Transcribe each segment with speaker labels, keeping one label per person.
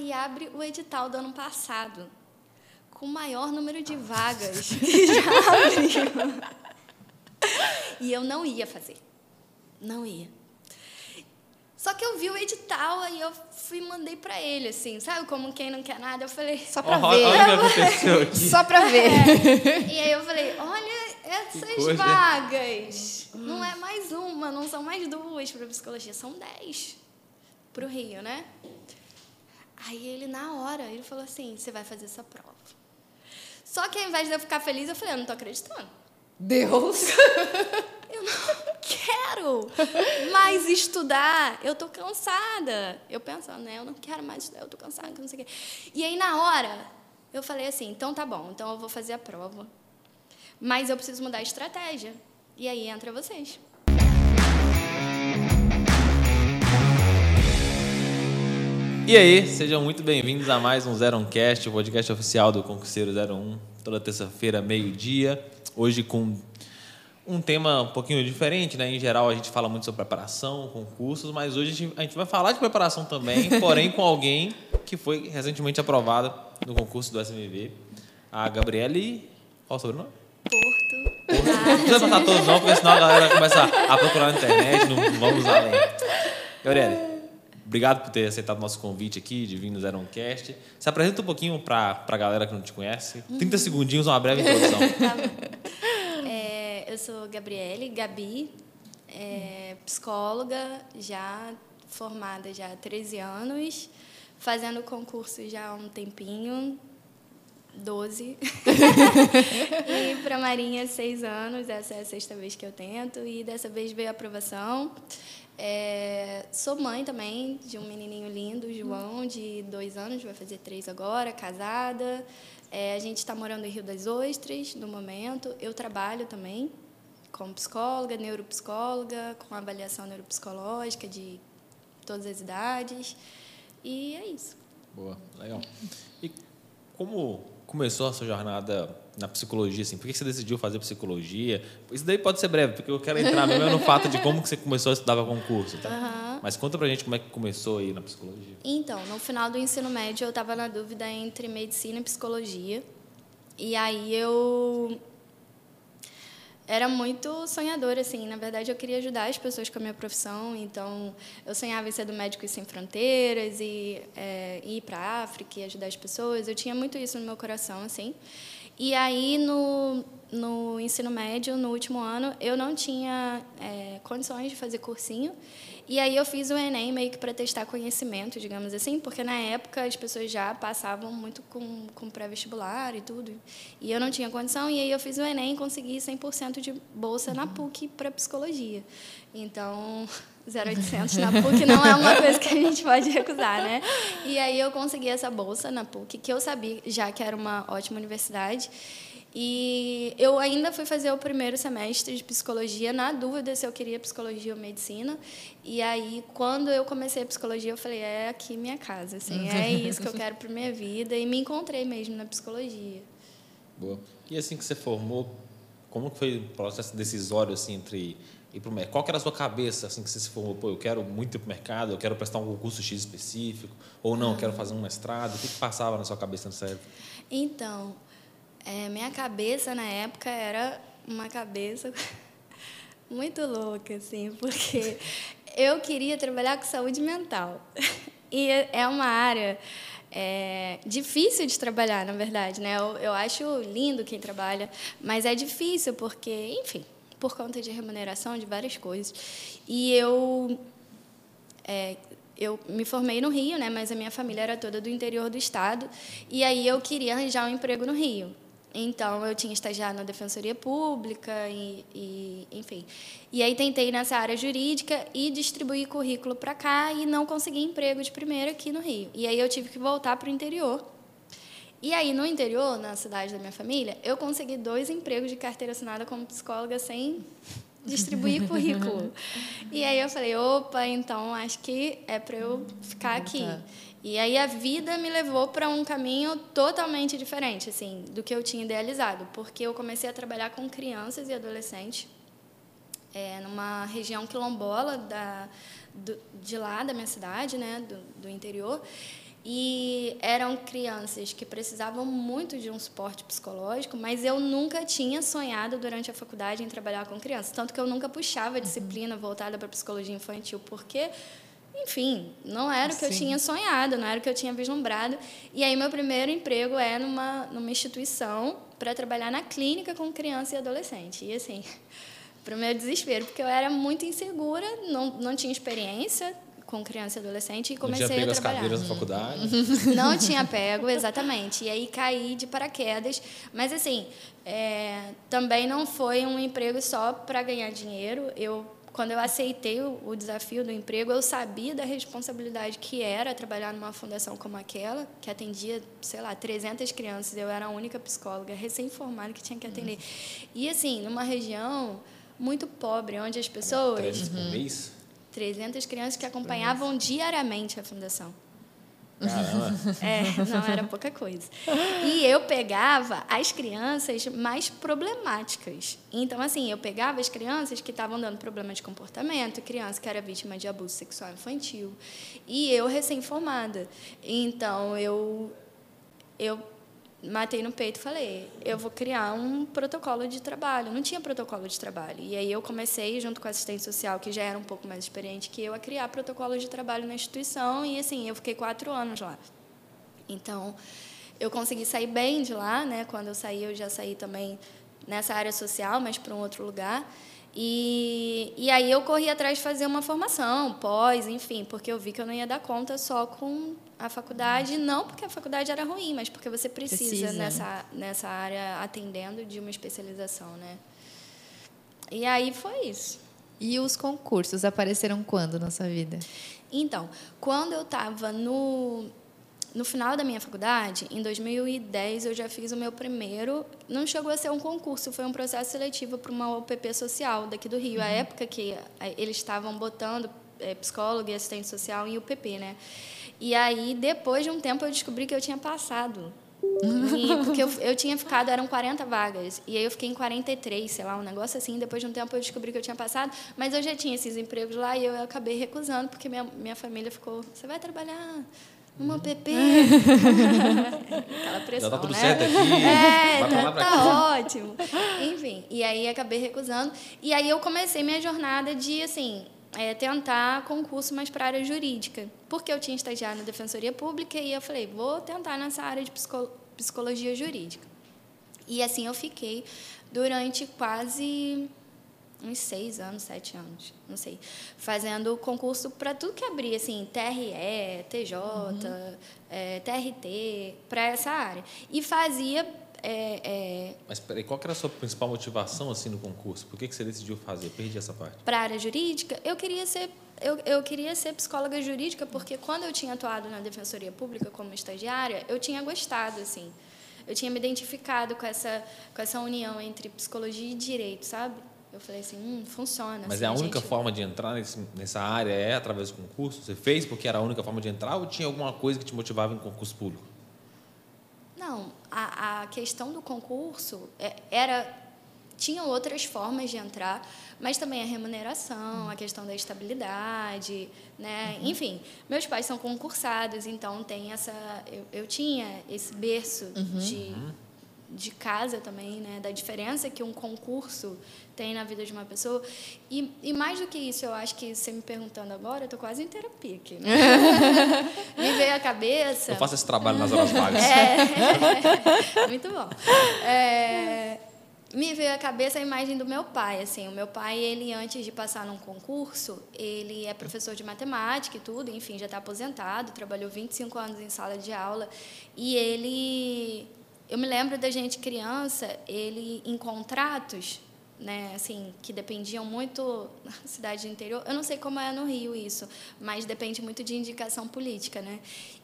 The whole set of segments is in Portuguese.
Speaker 1: Aí abre o edital do ano passado, com o maior número de vagas que já abriu. E eu não ia fazer. Não ia. Só que eu vi o edital, aí eu fui e mandei pra ele, assim, sabe? Como quem não quer nada, eu falei.
Speaker 2: Só pra
Speaker 3: Olha o que
Speaker 2: ver.
Speaker 3: aconteceu aqui.
Speaker 2: Só pra ver.
Speaker 1: E aí eu falei, olha essas vagas. Não é mais uma, não são mais duas para psicologia, são dez para o Rio, né? Aí ele, na hora, ele falou assim, você vai fazer essa prova. Só que ao invés de eu ficar feliz, eu falei, eu não tô acreditando.
Speaker 2: Deus.
Speaker 1: Eu não quero mais estudar. Eu tô cansada. Eu pensando, né? Eu não quero mais estudar, eu tô cansada, não sei o quê. E aí, na hora, eu falei assim: então tá bom, então eu vou fazer a prova. Mas eu preciso mudar a estratégia. E aí entra vocês.
Speaker 3: E aí, sejam muito bem-vindos a mais um Zero Cast, o podcast oficial do Concurseiro 01, toda terça-feira, meio-dia. Hoje com um tema um pouquinho diferente, né? Em geral, a gente fala muito sobre preparação, concursos, mas hoje a gente, a gente vai falar de preparação também, porém com alguém que foi recentemente aprovada no concurso do SMV, a Gabriele. Qual o sobrenome?
Speaker 1: Porto.
Speaker 3: Não precisa passar todos não, porque senão a galera começa a procurar na internet, não vamos além. Gabriele, obrigado por ter aceitado o nosso convite aqui de vir no. Se apresenta um pouquinho para a galera que não te conhece. 30 segundinhos, uma breve introdução.
Speaker 1: Tá. É, eu sou Gabriele, Gabi, é, psicóloga, já formada já há 13 anos, fazendo concurso já há um tempinho, 12. e para Marinha, seis anos, essa é a sexta vez que eu tento, e dessa vez veio a aprovação. É, sou mãe também de um menininho lindo, João, de dois anos, vai fazer três agora, casada. É, a gente está morando em Rio das Ostras no momento. Eu trabalho também como psicóloga, neuropsicóloga, com avaliação neuropsicológica de todas as idades. E é isso.
Speaker 3: Boa, legal. E como começou a sua jornada na psicologia? Assim? Por que você decidiu fazer psicologia? Isso daí pode ser breve, porque eu quero entrar mesmo no fato de como que você começou a estudar para concurso. Tá?
Speaker 1: Aham.
Speaker 3: Mas conta pra gente como é que começou aí na psicologia.
Speaker 1: Então, no final do ensino médio, eu estava na dúvida entre medicina e psicologia. E aí eu era muito sonhadora, assim. Na verdade, eu queria ajudar as pessoas com a minha profissão. Então, eu sonhava em ser do Médicos Sem Fronteiras e é, ir para a África e ajudar as pessoas. Eu tinha muito isso no meu coração, assim. E aí, no, no ensino médio, no último ano, eu não tinha é, condições de fazer cursinho. E aí eu fiz o Enem meio que para testar conhecimento, digamos assim, porque na época as pessoas já passavam muito com, com pré-vestibular e tudo. E eu não tinha condição, e aí eu fiz o Enem e consegui 100% de bolsa na PUC para psicologia. Então, 0800 na PUC não é uma coisa que a gente pode recusar, né? E aí eu consegui essa bolsa na PUC, que eu sabia já que era uma ótima universidade. E eu ainda fui fazer o primeiro semestre de psicologia, na dúvida se eu queria psicologia ou medicina. E aí, quando eu comecei a psicologia, eu falei: é aqui minha casa, assim, é isso que eu quero para minha vida. E me encontrei mesmo na psicologia.
Speaker 3: Boa. E assim que você formou, como foi o processo decisório assim entre ir para o mercado? Qual que era a sua cabeça assim que você se formou? Pô, eu quero muito ir para o mercado, eu quero prestar um concurso X específico, ou não, eu quero fazer um mestrado. O que, que passava na sua cabeça nessa época?
Speaker 1: Então, é, minha cabeça na época era uma cabeça muito louca, assim, porque eu queria trabalhar com saúde mental. E é uma área é, difícil de trabalhar, na verdade, né? Eu, eu acho lindo quem trabalha, mas é difícil porque, enfim, por conta de remuneração, de várias coisas. E eu é, eu me formei no Rio, né, mas a minha família era toda do interior do estado, e aí eu queria arranjar um emprego no Rio. Então, eu tinha estagiado na Defensoria Pública, e, e, enfim. E aí, tentei nessa área jurídica e distribuir currículo para cá e não consegui emprego de primeira aqui no Rio. E aí, eu tive que voltar para o interior. E aí, no interior, na cidade da minha família, eu consegui dois empregos de carteira assinada como psicóloga sem distribuir currículo. E aí eu falei, opa, então acho que é para eu ficar aqui. E aí a vida me levou para um caminho totalmente diferente, assim, do que eu tinha idealizado, porque eu comecei a trabalhar com crianças e adolescentes é, numa região quilombola da, do, de lá da minha cidade, né, do, do interior. E eram crianças que precisavam muito de um suporte psicológico, mas eu nunca tinha sonhado durante a faculdade em trabalhar com crianças. Tanto que eu nunca puxava a disciplina voltada para psicologia infantil, porque enfim, não era o que Sim. eu tinha sonhado, não era o que eu tinha vislumbrado. E aí meu primeiro emprego é numa, numa instituição para trabalhar na clínica com criança e adolescente. E assim, para o meu desespero, porque eu era muito insegura, não, não tinha experiência com criança e adolescente e comecei
Speaker 3: não tinha pego
Speaker 1: a trabalhar.
Speaker 3: as cadeiras na faculdade?
Speaker 1: Não tinha pego, exatamente. E aí caí de paraquedas. Mas assim, é, também não foi um emprego só para ganhar dinheiro. Eu quando eu aceitei o, o, desafio do emprego, eu sabia da responsabilidade que era trabalhar numa fundação como aquela, que atendia, sei lá, 300 crianças. Eu era a única psicóloga recém-formada que tinha que atender. Uhum. E, assim, numa região muito pobre, onde as pessoas...
Speaker 3: 300 por mês?
Speaker 1: 300 crianças que acompanhavam diariamente a fundação.
Speaker 3: Caramba.
Speaker 1: É, não era pouca coisa. E eu pegava as crianças mais problemáticas. Então, assim, eu pegava as crianças que estavam dando problema de comportamento, criança que era vítima de abuso sexual infantil, e eu recém-formada. Então, eu, eu matei no peito e falei, eu vou criar um protocolo de trabalho. Não tinha protocolo de trabalho. E aí eu comecei, junto com a assistente social, que já era um pouco mais experiente que eu, a criar protocolo de trabalho na instituição. E assim, eu fiquei quatro anos lá. Então, eu consegui sair bem de lá, né? Quando eu saí, eu já saí também nessa área social, mas para um outro lugar. E, e aí eu corri atrás de fazer uma formação, pós, enfim, porque eu vi que eu não ia dar conta só com a faculdade, não porque a faculdade era ruim, mas porque você precisa, precisa. nessa, nessa área atendendo de uma especialização, né? E aí foi isso.
Speaker 2: E os concursos apareceram quando na sua vida?
Speaker 1: Então, quando eu estava no no final da minha faculdade, em 2010, eu já fiz o meu primeiro. Não chegou a ser um concurso, foi um processo seletivo para uma OPP social daqui do Rio. Uhum. A época que eh, eles estavam botando é, psicólogo e assistente social em UPP, né? E aí, depois de um tempo, eu descobri que eu tinha passado. E, porque eu, eu tinha ficado, eram 40 vagas, e aí eu fiquei em 43, sei lá, um negócio assim. Depois de um tempo eu descobri que eu tinha passado, mas eu já tinha esses empregos lá e eu acabei recusando, porque minha, minha família ficou: você vai trabalhar uma PP. Aquela pressão,
Speaker 3: Já tá tudo
Speaker 1: né?
Speaker 3: certo aqui.
Speaker 1: É, tá, tá ótimo. Enfim, e aí acabei recusando. E aí eu comecei minha jornada de, assim, é, tentar concurso mais para a área jurídica. Porque eu tinha estagiado na Defensoria Pública e eu falei, vou tentar nessa área de psicologia jurídica. E assim eu fiquei durante quase uns seis anos, sete anos, não sei, fazendo concurso para tudo que abria, assim, TRE, TJ, uhum. é, TRT, para essa área. E fazia. É, é,
Speaker 3: Mas peraí, qual era a sua principal motivação assim no concurso? Por que, que você decidiu fazer? Perdi essa parte.
Speaker 1: Para a área jurídica, eu queria ser eu, eu queria ser psicóloga jurídica porque quando eu tinha atuado na defensoria pública como estagiária, eu tinha gostado assim. Eu tinha me identificado com essa com essa união entre psicologia e direito, sabe? Eu falei assim, hum, funciona.
Speaker 3: Mas
Speaker 1: assim,
Speaker 3: é a única gente... forma de entrar nesse, nessa área é através do concurso? Você fez porque era a única forma de entrar ou tinha alguma coisa que te motivava em concurso público?
Speaker 1: Não, a, a questão do concurso é, era tinham outras formas de entrar, mas também a remuneração, a questão da estabilidade, né? Uhum. Enfim, meus pais são concursados, então tem essa eu, eu tinha esse berço uhum. de uhum de casa também, né, da diferença que um concurso tem na vida de uma pessoa. E, e mais do que isso, eu acho que você me perguntando agora, eu estou quase em terapia aqui. Né? me veio a cabeça.
Speaker 3: Eu faço esse trabalho nas horas vagas.
Speaker 1: É, muito bom. É, me veio à cabeça a imagem do meu pai, assim, o meu pai, ele antes de passar num concurso, ele é professor de matemática e tudo, enfim, já está aposentado, trabalhou 25 anos em sala de aula, e ele eu me lembro da gente criança, ele em contratos, né, assim, que dependiam muito da cidade do interior. Eu não sei como é no Rio isso, mas depende muito de indicação política, né?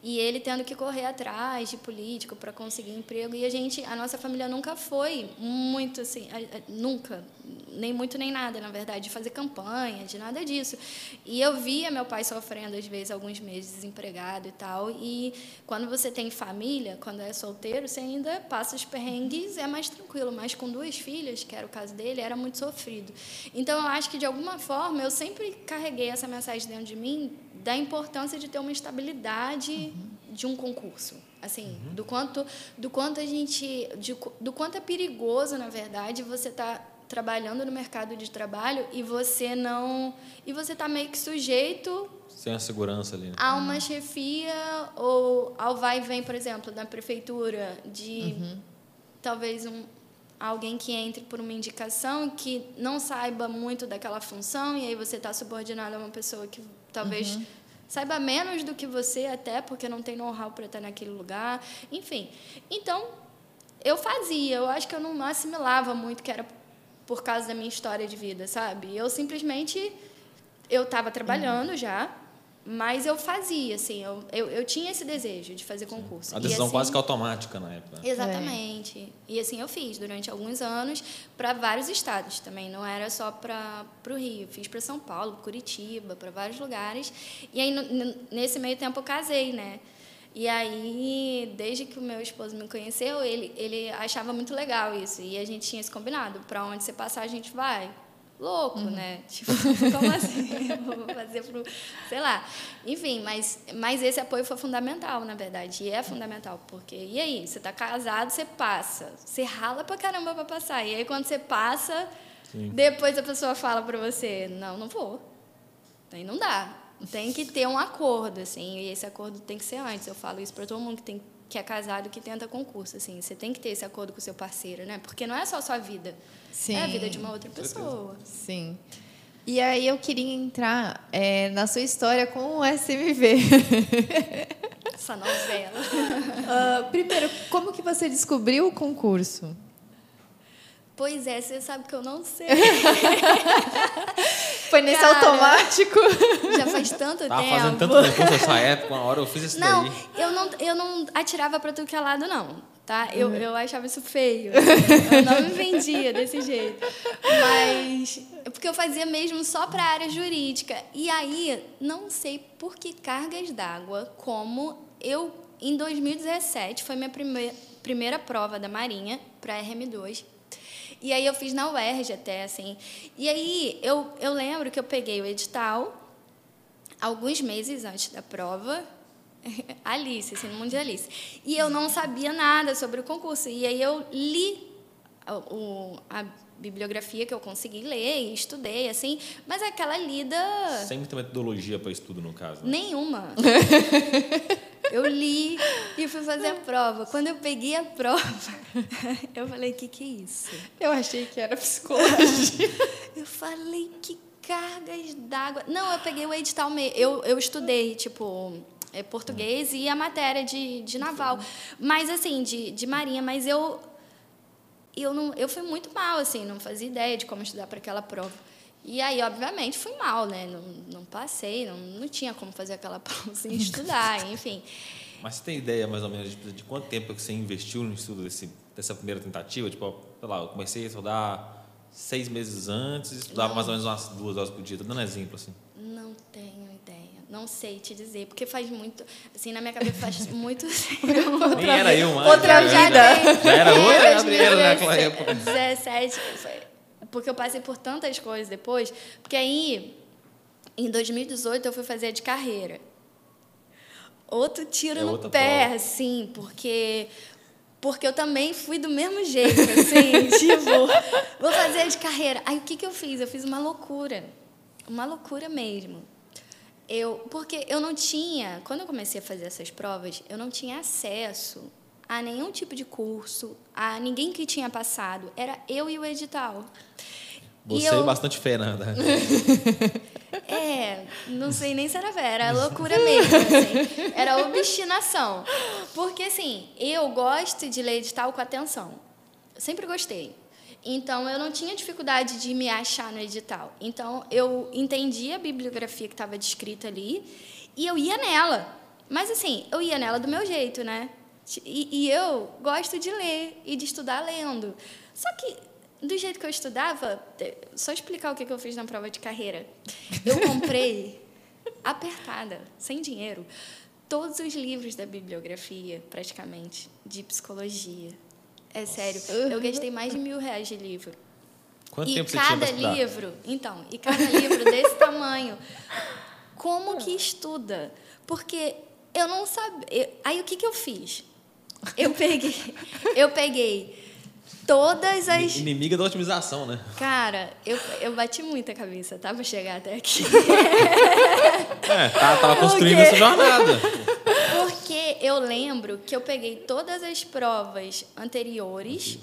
Speaker 1: E ele tendo que correr atrás de político para conseguir emprego e a gente, a nossa família nunca foi muito assim, nunca, nem muito nem nada, na verdade, de fazer campanha, de nada disso. E eu via meu pai sofrendo, às vezes, alguns meses desempregado e tal. E quando você tem família, quando é solteiro, você ainda passa os perrengues, é mais tranquilo. Mas com duas filhas, que era o caso dele, era muito sofrido. Então, eu acho que, de alguma forma, eu sempre carreguei essa mensagem dentro de mim da importância de ter uma estabilidade. Uhum de um concurso. Assim, do quanto do quanto a gente de, do quanto é perigoso, na verdade, você tá trabalhando no mercado de trabalho e você não e você tá meio que sujeito
Speaker 3: Sem a segurança ali, né?
Speaker 1: a uma chefia ou ao vai e vem, por exemplo, da prefeitura de talvez um alguém que entre por uma indicação que não saiba muito daquela função e aí você está subordinado a uma pessoa que talvez saiba menos do que você até porque não tem know-how para estar naquele lugar, enfim. Então eu fazia, eu acho que eu não assimilava muito que era por causa da minha história de vida, sabe? Eu simplesmente eu estava trabalhando já, mas eu fazia, assim, eu, eu, eu tinha esse desejo de fazer concurso.
Speaker 3: A
Speaker 1: E,
Speaker 3: decisão
Speaker 1: assim,
Speaker 3: quase que automática na época. né?
Speaker 1: Exatamente. E assim eu fiz durante alguns anos para vários estados também, não era só para o Rio. Fiz para São Paulo, Curitiba, para vários lugares. E aí, no- nesse meio tempo, eu casei, né? E aí, desde que o meu esposo me conheceu, ele, ele achava muito legal isso. E a gente tinha esse combinado: para onde você passar, a gente vai. Louco, né? Tipo, como assim? Vou fazer pro. Sei lá. Enfim, mas, mas esse apoio foi fundamental, na verdade. E é fundamental, porque. E aí? Você tá casado, você passa. Você rala pra caramba pra passar. E aí, quando você passa,
Speaker 3: Sim.
Speaker 1: depois a pessoa fala pra você: não, não vou. Aí não dá. Tem que ter um acordo, assim, e esse acordo tem que ser antes. Eu falo isso para todo mundo que, tem, que é casado que tenta concurso, assim. Você tem que ter esse acordo com o seu parceiro, né? Porque não é só a sua vida.
Speaker 2: Sim.
Speaker 1: É a vida de uma outra pessoa.
Speaker 2: Sim. E aí eu queria entrar é, na sua história com o SMV.
Speaker 1: Essa novela.
Speaker 2: Ah, primeiro, como que você descobriu o concurso?
Speaker 1: Pois é, você sabe que eu não sei.
Speaker 2: Foi nesse
Speaker 1: Cara,
Speaker 2: automático?
Speaker 1: Já faz tanto
Speaker 3: Tava
Speaker 1: tempo.
Speaker 3: fazendo tanto concurso nessa época, uma hora eu fiz isso
Speaker 1: Não,
Speaker 3: daí.
Speaker 1: eu não, eu não atirava para tudo que é lado, não. Tá? Eu, eu achava isso feio. Eu não me vendia desse jeito. Mas. Porque eu fazia mesmo só para a área jurídica. E aí, não sei por que cargas d'água, como eu, em 2017, foi minha primeira, primeira prova da Marinha para RM2. E aí eu fiz na UERJ até, assim. E aí eu, eu lembro que eu peguei o edital alguns meses antes da prova, Alice, assim, no mundo de Alice. E eu não sabia nada sobre o concurso. E aí eu li o, a bibliografia que eu consegui ler e estudei, assim, mas aquela lida
Speaker 3: Sem muita metodologia para estudo, no caso. né?
Speaker 1: nenhuma. Eu li e fui fazer a prova. Quando eu peguei a prova, eu falei, o que, que é isso?
Speaker 2: Eu achei que era psicologia.
Speaker 1: Eu falei, que cargas d'água. Não, eu peguei o edital mesmo. Eu, eu estudei, tipo, é, português e a matéria de, de naval. Mas, assim, de, de marinha. Mas eu, eu, não, eu fui muito mal, assim, não fazia ideia de como estudar para aquela prova. E aí, obviamente, fui mal, né? Não, não passei, não, não tinha como fazer aquela prova sem estudar, enfim.
Speaker 3: Mas você tem ideia, mais ou menos, de, de quanto tempo que você investiu no estudo desse, dessa primeira tentativa? Tipo, sei lá, eu comecei a estudar seis meses antes, estudava mais ou menos umas duas horas por dia. Tô dando exemplo, assim.
Speaker 1: Não tenho ideia. Não sei te dizer, porque faz muito. Assim, na minha cabeça faz muito
Speaker 3: Nem era eu mais.
Speaker 2: outra
Speaker 3: né?
Speaker 1: já
Speaker 2: vida.
Speaker 3: Já era outra
Speaker 1: É,
Speaker 3: Gabriela naquela
Speaker 1: 2017,
Speaker 3: época.
Speaker 1: 17, foi- porque eu passei por tantas coisas depois. Porque aí, em 2018, eu fui fazer a de carreira. Outro tiro
Speaker 3: É
Speaker 1: no pé,
Speaker 3: prova.
Speaker 1: assim, porque. Porque eu também fui do mesmo jeito, assim, tipo, vou fazer a de carreira. Aí o que, que eu fiz? Eu fiz uma loucura. Uma loucura mesmo. Eu, porque eu não tinha, quando eu comecei a fazer essas provas, eu não tinha acesso a nenhum tipo de curso, a ninguém que tinha passado. Era eu e o edital. E
Speaker 3: Você
Speaker 1: eu-
Speaker 3: é bastante na verdade.
Speaker 1: É, não sei nem se era fé, era loucura mesmo, assim. Era obstinação. Porque, assim, eu gosto de ler edital com atenção. Eu sempre gostei. Então, eu não tinha dificuldade de me achar no edital. Então, eu entendia a bibliografia que estava descrita ali e eu ia nela. Mas, assim, eu ia nela do meu jeito, né? E, e eu gosto de ler e de estudar lendo. Só que, do jeito que eu estudava, só explicar o que que eu fiz na prova de carreira. Eu comprei, apertada, sem dinheiro, todos os livros da bibliografia, praticamente, de psicologia. É sério, eu gastei mais de mil reais de livro.
Speaker 3: Quanto
Speaker 1: e
Speaker 3: tempo você tinha
Speaker 1: cada
Speaker 3: pra estudar?
Speaker 1: livro, então, e cada livro desse tamanho, como que estuda? Porque eu não sabia. Aí o que, que eu fiz? Eu peguei, eu peguei todas as.
Speaker 3: Inimiga da otimização, né?
Speaker 1: Cara, eu, eu bati muita cabeça, tá? Pra chegar até aqui.
Speaker 3: É, tá, tava construindo essa jornada.
Speaker 1: Porque eu lembro que eu peguei todas as provas anteriores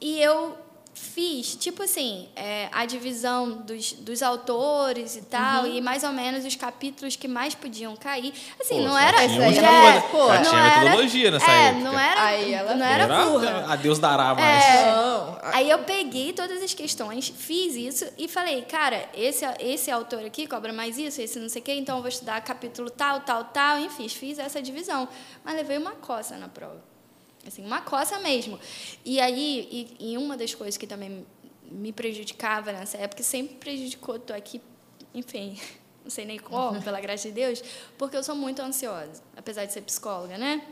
Speaker 1: e eu fiz, tipo assim, é, a divisão dos, dos autores e tal, e mais ou menos os capítulos que mais podiam cair. Assim,
Speaker 3: Pô,
Speaker 1: não era. já-
Speaker 2: coisa. Pô,
Speaker 3: já tinha
Speaker 1: era-
Speaker 3: metodologia nessa
Speaker 1: é,
Speaker 3: época.
Speaker 1: não era,
Speaker 2: Aí ela
Speaker 1: não era burra.
Speaker 3: A Deus dará mais.
Speaker 1: É.
Speaker 2: Não.
Speaker 1: Aí eu peguei todas as questões, fiz isso e falei, cara, esse, esse autor aqui cobra mais isso, esse não sei o quê, então eu vou estudar capítulo tal, tal, tal, enfim, fiz essa divisão. Mas levei uma coça na prova. Assim, uma coça mesmo. E aí, e, e uma das coisas que também me prejudicava nessa época, sempre prejudicou, tô aqui, enfim, não sei nem como, pela graça de Deus, porque eu sou muito ansiosa, apesar de ser psicóloga, né?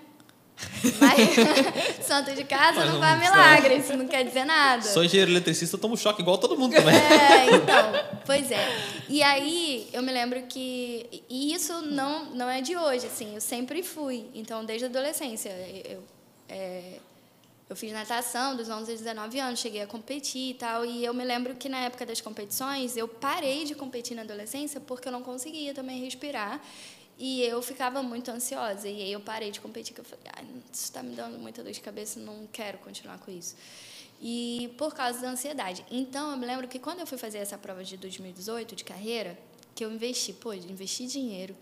Speaker 1: Mas santo de casa
Speaker 3: Mas
Speaker 1: não
Speaker 3: não
Speaker 1: vai
Speaker 3: precisa.
Speaker 1: milagre, isso não quer dizer nada.
Speaker 3: Sou engenheiro eletricista, eu tomo choque igual todo mundo também.
Speaker 1: É, então, pois é. E aí eu me lembro que e isso não não é de hoje, assim, eu sempre fui. Então, desde a adolescência, eu é, eu fiz natação dos 11 aos 19 anos, cheguei a competir e tal, e eu me lembro que na época das competições, eu parei de competir na adolescência porque eu não conseguia também respirar. E eu ficava muito ansiosa. E aí eu parei de competir, que eu falei, ah, isso está me dando muita dor de cabeça, não quero continuar com isso. E por causa da ansiedade. Então, eu me lembro que quando eu fui fazer essa prova de 2018, de carreira, que eu investi, pô, investi dinheiro.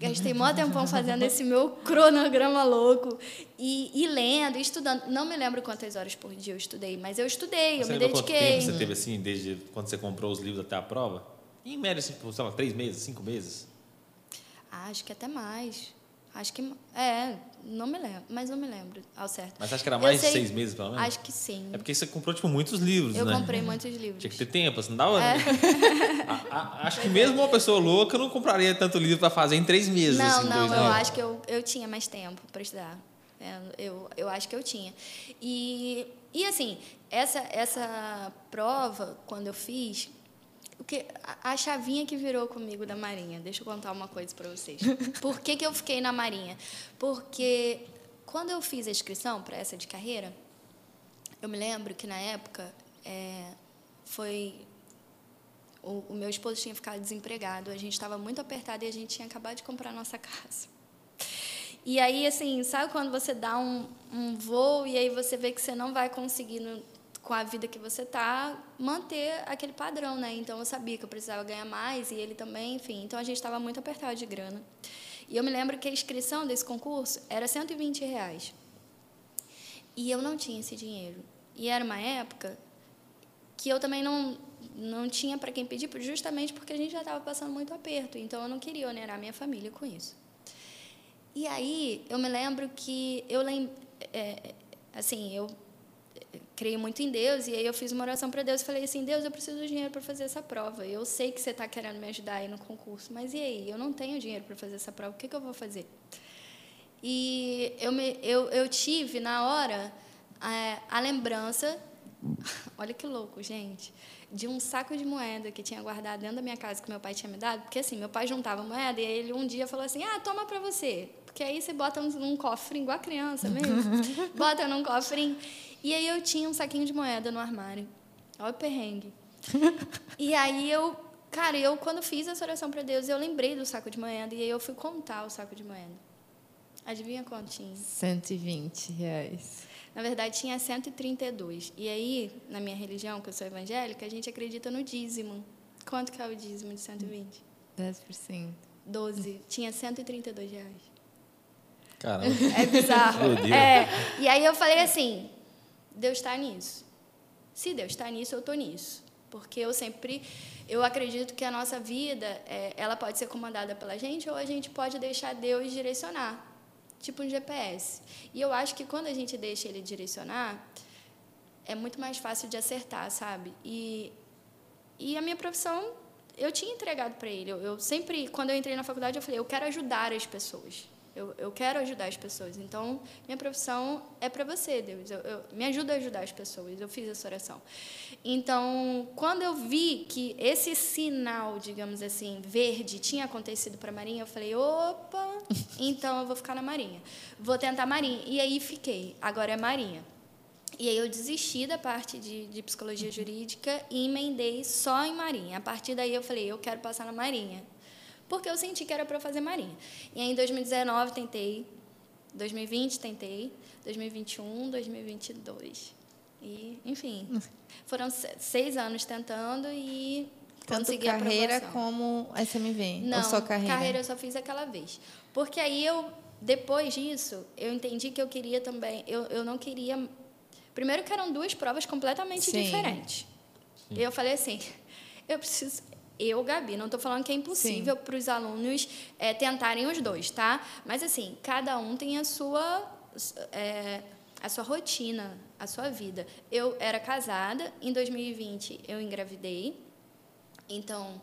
Speaker 1: Gastei mó tempão fazendo esse meu cronograma louco. E, e lendo, e estudando. Não me lembro quantas horas por dia eu estudei, mas eu estudei, eu
Speaker 3: Você
Speaker 1: me
Speaker 3: lembra quanto
Speaker 1: dediquei.
Speaker 3: tempo você teve assim, desde quando você comprou os livros até a prova? Em média, assim, sei lá, três meses, cinco meses?
Speaker 1: Ah, acho que até mais. Acho que. É, não me lembro, mas não me lembro ao certo.
Speaker 3: Mas acho que era
Speaker 1: Eu
Speaker 3: mais de
Speaker 1: sei-
Speaker 3: seis meses, pelo menos?
Speaker 1: Acho que sim.
Speaker 3: É porque você comprou, tipo, muitos livros,
Speaker 1: Eu
Speaker 3: né?
Speaker 1: comprei muitos livros.
Speaker 3: Tinha que ter tempo, assim, não dava...
Speaker 1: É.
Speaker 3: A- a- acho que mesmo uma pessoa louca não compraria tanto livro para fazer em três meses,
Speaker 1: Não,
Speaker 3: assim,
Speaker 1: não,
Speaker 3: dois
Speaker 1: eu
Speaker 3: meses.
Speaker 1: acho que eu, eu tinha mais tempo para estudar. É, eu, eu acho que eu tinha. E, e assim, essa, essa prova, quando eu fiz, o que, a, chavinha que virou comigo da Marinha, deixa eu contar uma coisa para vocês. Por que, que eu fiquei na Marinha? Porque quando eu fiz a inscrição para essa de carreira, eu me lembro que na época é, foi o, o meu esposo tinha ficado desempregado, a gente estava muito apertado e a gente tinha acabado de comprar a nossa casa. E aí, assim, sabe quando você dá um, um voo e aí você vê que você não vai conseguir, no- com a vida que você tá, manter aquele padrão, né? Então, eu sabia que eu precisava ganhar mais e ele também, enfim. Então, a gente estava muito apertado de grana. E eu me lembro que a inscrição desse concurso era 120 reais. E eu não tinha esse dinheiro. E era uma época que eu também não, não tinha para quem pedir, justamente porque a gente já estava passando muito aperto. Então, eu não queria onerar minha família com isso. E aí, eu me lembro que eu lem é, assim, eu creio muito em Deus e aí eu fiz uma oração para Deus e falei assim: Deus, eu preciso de dinheiro para fazer essa prova. Eu sei que você está querendo me ajudar aí no concurso, mas e aí? Eu não tenho dinheiro para fazer essa prova. O que, que eu vou fazer? E eu, me, eu, eu tive, na hora, a, a lembrança, olha que louco, gente, de um saco de moeda que tinha guardado dentro da minha casa que meu pai tinha me dado. Porque assim, meu pai juntava moeda e ele um dia falou assim: ah, toma para você. Porque aí você bota num, num cofrinho, igual a criança mesmo, bota num cofrinho. E aí eu tinha um saquinho de moeda no armário. Olha o perrengue. E aí eu, cara, eu quando fiz essa oração para Deus, eu lembrei do saco de moeda e aí eu fui contar o saco de moeda. Adivinha quanto tinha?
Speaker 2: 120 reais.
Speaker 1: Na verdade, tinha 132. E aí, na minha religião, que eu sou evangélica, a gente acredita no dízimo. Quanto que é o dízimo de 120?
Speaker 2: 10%.
Speaker 1: 12. Tinha 132 reais.
Speaker 3: Caramba.
Speaker 1: É bizarro. É. E aí eu falei assim: Deus está nisso. Se Deus está nisso, eu estou nisso. Porque eu sempre. Eu acredito que a nossa vida é, ela pode ser comandada pela gente ou a gente pode deixar Deus direcionar. Tipo um GPS. E eu acho que quando a gente deixa ele direcionar, é muito mais fácil de acertar, sabe? E, e a minha profissão, eu tinha entregado para ele. Eu, eu sempre, quando eu entrei na faculdade, eu falei: eu quero ajudar as pessoas. Eu, eu quero ajudar as pessoas. Então, minha profissão é para você, Deus. Eu, eu, me ajuda a ajudar as pessoas. Eu fiz essa oração. Então, quando eu vi que esse sinal, digamos assim, verde tinha acontecido para a Marinha, eu falei: opa, então eu vou ficar na Marinha. Vou tentar Marinha. E aí fiquei. Agora é Marinha. E aí eu desisti da parte de, de psicologia jurídica e emendei só em Marinha. A partir daí eu falei, eu quero passar na Marinha. Porque eu senti que era para fazer Marinha. E aí em 2019 tentei, 2020 tentei, 2021, 2022. E, enfim, foram seis anos tentando e
Speaker 2: Tanto
Speaker 1: consegui
Speaker 2: carreira como SMV?
Speaker 1: Não,
Speaker 2: ou só carreira?
Speaker 1: carreira eu só fiz aquela vez. Porque aí eu, depois disso, eu entendi que eu queria também, eu, eu não queria... Primeiro que eram duas provas completamente
Speaker 2: Sim.
Speaker 1: diferentes. E eu falei assim, eu preciso... Eu, Gabi, não estou falando que é impossível para os alunos é, tentarem os dois, tá? Mas, assim, cada um tem a sua, é, a sua rotina, a sua vida. Eu era casada, em 2020 eu engravidei, então,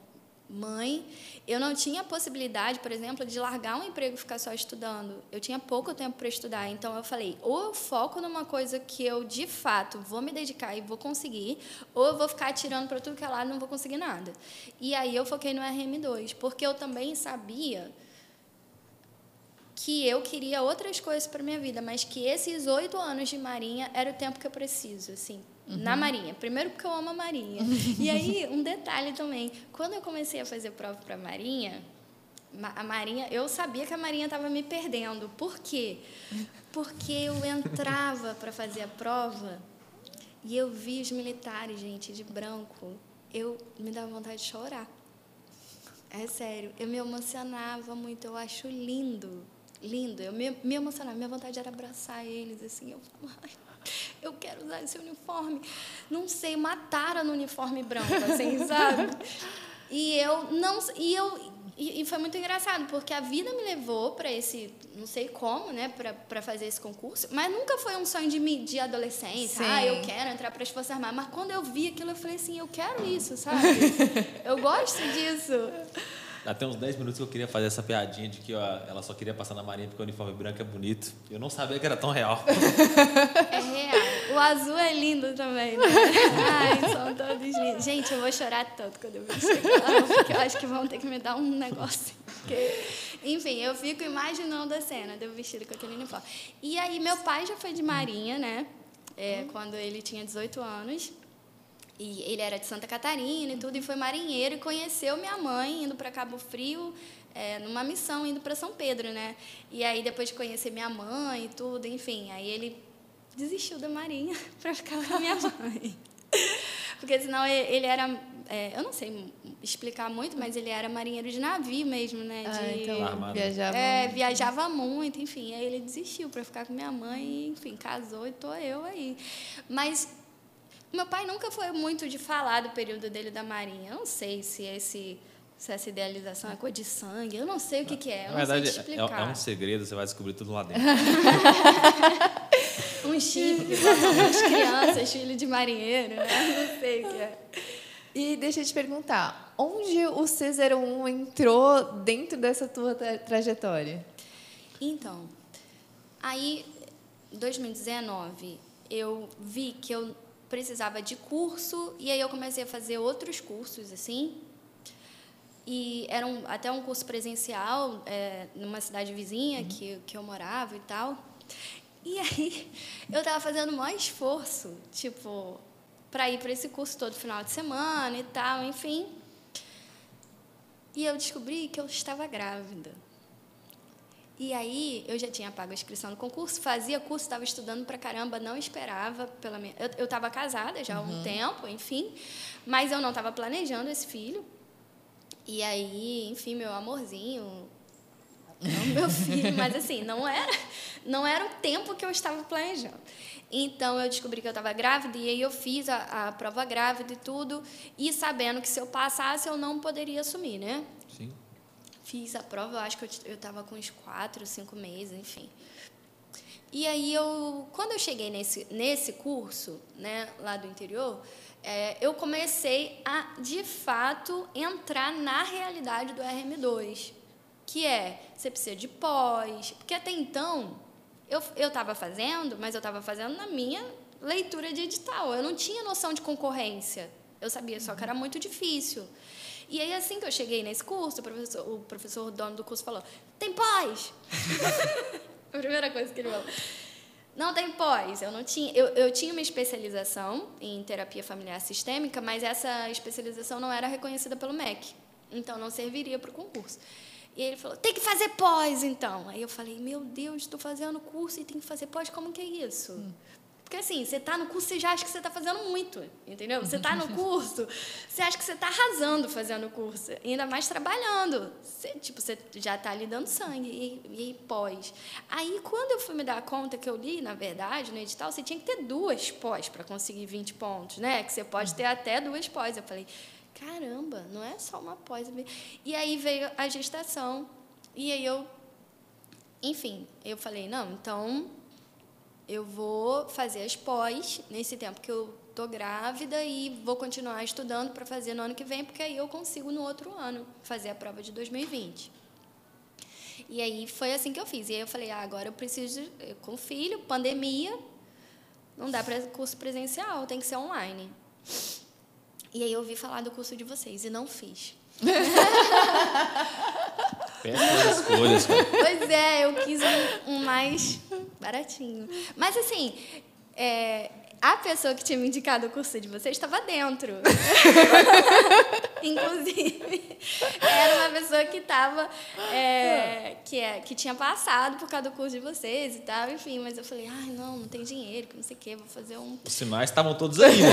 Speaker 1: mãe, eu não tinha possibilidade, por exemplo, de largar um emprego e ficar só estudando. Eu tinha pouco tempo para estudar, então eu falei, ou eu foco numa coisa que eu de fato vou me dedicar e vou conseguir, ou eu vou ficar atirando para tudo que é lado e não vou conseguir nada. E aí eu foquei no RM2, porque eu também sabia que eu queria outras coisas para minha vida, mas que esses oito anos de marinha era o tempo que eu preciso, assim, na marinha. Primeiro porque eu amo a marinha. e aí um detalhe também, quando eu comecei a fazer prova para marinha, ma- a marinha, eu sabia que a marinha estava me perdendo. Por quê? Porque eu entrava para fazer a prova e eu vi os militares, gente, de branco. Eu me dava vontade de chorar. É sério, eu me emocionava muito, eu acho lindo, lindo. Eu me, me emocionava, minha vontade era abraçar eles, assim, eu falava, "Ai, eu quero usar esse uniforme. Não sei, mataram no uniforme branco, assim, sabe? E eu não, e eu e, e foi muito engraçado, porque a vida me levou para esse, não sei como, né, para fazer esse concurso, mas nunca foi um sonho de, de adolescência.
Speaker 2: Sim.
Speaker 1: Ah, eu quero entrar para as Forças Armadas. Mas quando eu vi aquilo, eu falei assim, eu quero isso, sabe? eu gosto disso.
Speaker 3: Até uns 10 minutos que eu queria fazer essa piadinha de que ó, ela só queria passar na marinha porque o uniforme branco é bonito. Eu não sabia que era tão real.
Speaker 1: É real. O azul é lindo também, né? Ai, são todos lindos. Gente, eu vou chorar tanto quando eu ver chegar lá, porque eu acho que vão ter que me dar um negócio. Porque... Enfim, eu fico imaginando a cena de eu vestido com aquele uniforme. E aí, meu pai já foi de marinha, né? É, quando ele tinha 18 anos. E ele era de Santa Catarina e tudo, e foi marinheiro e conheceu minha mãe indo para Cabo Frio, é, numa missão, indo para São Pedro, né? E aí, depois de conhecer minha mãe e tudo, enfim, aí ele desistiu da marinha para ficar com a minha mãe. Porque senão ele era, é, eu não sei explicar muito, mas ele era marinheiro de navio mesmo, né? De,
Speaker 2: Ah, então
Speaker 3: Armado.
Speaker 2: viajava.
Speaker 1: é, viajava muito, enfim. Aí ele desistiu para ficar com minha mãe, e, enfim, casou e tô eu aí. Mas meu pai nunca foi muito de falar do período dele da Marinha. Eu não sei se esse se essa idealização é coisa de sangue, eu não sei o que, que é, eu
Speaker 3: Na
Speaker 1: não
Speaker 3: verdade,
Speaker 1: sei te
Speaker 3: é,
Speaker 1: explicar.
Speaker 3: é um segredo, você vai descobrir tudo lá dentro.
Speaker 1: Um botam as crianças, filho de marinheiro, né? Não sei o que é.
Speaker 2: E deixa eu te perguntar, onde o C01 entrou dentro dessa tua tra- trajetória?
Speaker 1: Então, aí, em 2019, eu vi que eu precisava de curso e aí eu comecei a fazer outros cursos, assim. E era um, até um curso presencial é, numa cidade vizinha que, que eu morava e tal. E aí, eu estava fazendo o maior esforço, tipo, para ir para esse curso todo final de semana e tal, enfim. E eu descobri que eu estava grávida. E aí, eu já tinha pago a inscrição no concurso, fazia curso, estava estudando pra caramba, não esperava pela minha... Eu estava casada já há um tempo, enfim, mas eu não estava planejando esse filho. E aí, enfim, meu amorzinho, não meu filho, mas assim, não era, não era o tempo que eu estava planejando. Então, eu descobri que eu estava grávida e aí eu fiz a, a prova grávida e tudo, e sabendo que se eu passasse, eu não poderia assumir, né? Fiz a prova, eu acho que eu estava com uns quatro, cinco meses, enfim. E aí, eu, quando eu cheguei nesse, nesse curso, né, lá do interior, é, eu comecei a, de fato, entrar na realidade do RM2, que é você precisa de pós, porque até então eu eu estava fazendo, mas eu estava fazendo na minha leitura de edital. Eu não tinha noção de concorrência. Eu sabia só que era muito difícil. E aí, assim que eu cheguei nesse curso, o professor, o professor dono do curso falou: tem pós! a primeira coisa que ele falou. Não tem pós. Eu não tinha. Eu, eu tinha uma especialização em terapia familiar sistêmica, mas essa especialização não era reconhecida pelo MEC. Então não serviria para o concurso. E ele falou: tem que fazer pós, então. Aí eu falei: meu Deus, estou fazendo curso e tem que fazer pós, como que é isso? Hum. Porque assim, você está no curso, você já acha que você está fazendo muito, entendeu? Você está no curso, você acha que você está arrasando fazendo o curso, ainda mais trabalhando. Você, tipo, você já está ali dando sangue e, e pós. Aí, quando eu fui me dar conta que eu li, na verdade, no edital, você tinha que ter duas pós para conseguir 20 pontos, né? Que você pode ter até duas pós. Eu falei, caramba, não é só uma pós. E aí veio a gestação, e aí eu, enfim, eu falei, não, então eu vou fazer as pós nesse tempo que eu tô grávida e vou continuar estudando para fazer no ano que vem, porque aí eu consigo no outro ano fazer a prova de 2020. E aí foi assim que eu fiz. E aí eu falei, ah, agora eu preciso, com filho, pandemia, não dá para curso presencial, tem que ser online. E aí eu ouvi falar do curso de vocês e não fiz.
Speaker 3: Péssimas escolhas, cara.
Speaker 1: Pois é, eu quis um, um mais baratinho. Mas assim, é, a pessoa que tinha me indicado o curso de vocês estava dentro. Inclusive, era uma pessoa que estava. É, que, é, que tinha passado por causa do curso de vocês e tal, enfim, mas eu falei, ai, não, não tem dinheiro, que não sei o quê, vou fazer um.
Speaker 3: Os sinais estavam todos aí, né?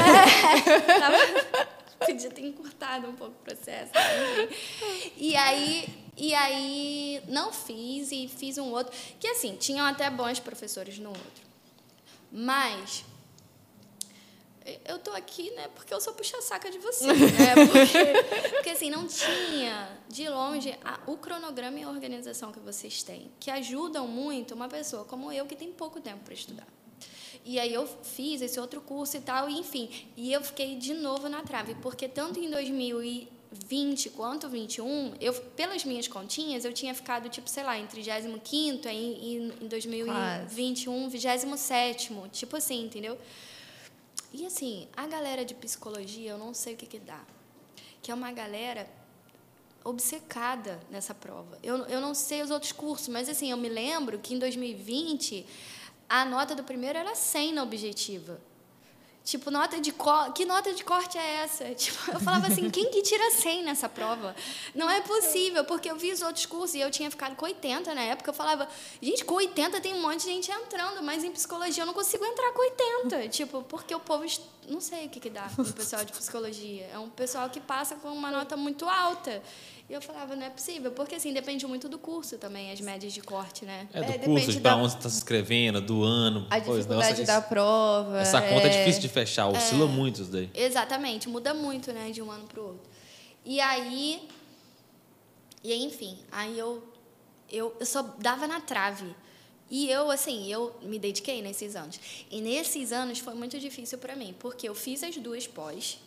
Speaker 1: É, tava, podia ter encurtado um pouco o processo. Enfim. E aí e aí não fiz e fiz um outro, que assim, tinham até bons professores no outro. Mas eu tô aqui, né, porque eu sou puxa-saca de você, né? Porque, porque assim, não tinha de longe a, o cronograma e a organização que vocês têm, que ajudam muito uma pessoa como eu que tem pouco tempo para estudar. E aí eu fiz esse outro curso e tal, e enfim, e eu fiquei de novo na trave, porque tanto em 2000 e 20 quanto 21, eu, pelas minhas continhas, eu tinha ficado, tipo, sei lá, entre 35 e em 2021, 27, tipo assim, entendeu? E assim, a galera de psicologia, eu não sei o que que dá. Que é uma galera obcecada nessa prova. Eu, eu não sei os outros cursos, mas assim, eu me lembro que em 2020 a nota do primeiro era 100 na objetiva. Tipo, nota de co... que nota de corte é essa? Tipo, eu falava assim, quem que tira 100 nessa prova? Não é possível, porque eu vi os outros cursos e eu tinha ficado com 80 na época. Eu falava, gente, com 80 tem um monte de gente entrando, mas em psicologia eu não consigo entrar com 80. Tipo, porque o povo, não sei o que que dá no pessoal de psicologia. É um pessoal que passa com uma nota muito alta. E eu falava, não é possível, porque assim, depende muito do curso também, as médias de corte, né?
Speaker 3: É, do é, curso, de para onde você está se inscrevendo, do ano.
Speaker 2: A pois, dificuldade nossa, da prova.
Speaker 3: Essa é... conta é difícil de fechar, oscila é... muito isso daí.
Speaker 1: Exatamente, muda muito, né, de um ano para o outro. E aí, e aí, enfim, aí eu, eu, eu só dava na trave. E eu, assim, eu me dediquei nesses anos. E nesses anos foi muito difícil para mim, porque eu fiz as duas pós,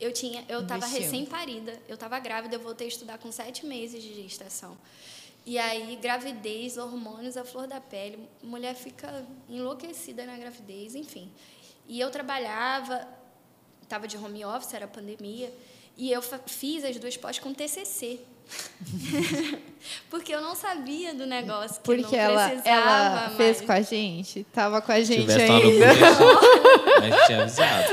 Speaker 1: eu tinha, eu estava recém-parida, eu estava grávida, eu voltei a estudar com sete meses de gestação. E aí, gravidez, hormônios, a flor da pele, mulher fica enlouquecida na gravidez, enfim. E eu trabalhava, estava de home office, era pandemia, e eu fiz as duas pós com TCC. Porque eu não sabia do negócio.
Speaker 2: Porque
Speaker 1: não
Speaker 2: ela, ela fez com a gente, tava com a gente
Speaker 3: ainda. a gente tinha avisado.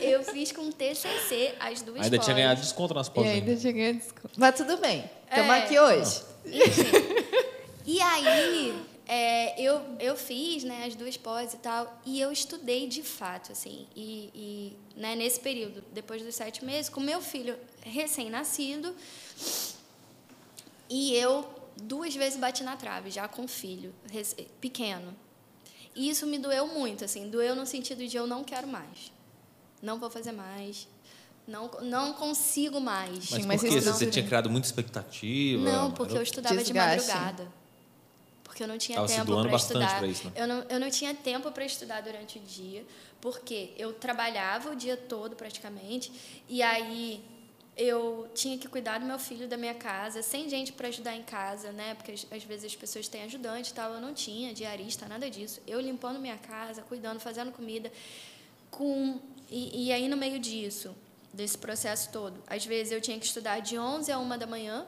Speaker 1: Eu fiz com TCC as duas
Speaker 3: Ainda tinha ganhado desconto nas pós.
Speaker 2: ainda tinha ganhado desconto. Mas tudo bem, estamos é, aqui hoje.
Speaker 1: E aí, é, eu, eu fiz né, as duas pós e tal, e eu estudei de fato, assim. E, e né, nesse período, depois dos sete meses, com meu filho recém-nascido, e eu duas vezes bati na trave, já com filho pequeno. E isso me doeu muito, assim, doeu no sentido de eu não quero mais. Não vou fazer mais. Não, não consigo mais.
Speaker 3: Mas, Mas por que? Você tinha criado muita expectativa?
Speaker 1: Não, porque eu estudava Desgaste. de madrugada. Porque eu não tinha Tava tempo para estudar. Isso, né? eu, não, eu não tinha tempo para estudar durante o dia, porque eu trabalhava o dia todo praticamente, e aí eu tinha que cuidar do meu filho, da minha casa, sem gente para ajudar em casa, né? Porque às vezes as pessoas têm ajudante e tal, eu não tinha diarista, nada disso. Eu limpando minha casa, cuidando, fazendo comida, com e, e aí no meio disso, desse processo todo, às vezes eu tinha que estudar de 11 a 1 da manhã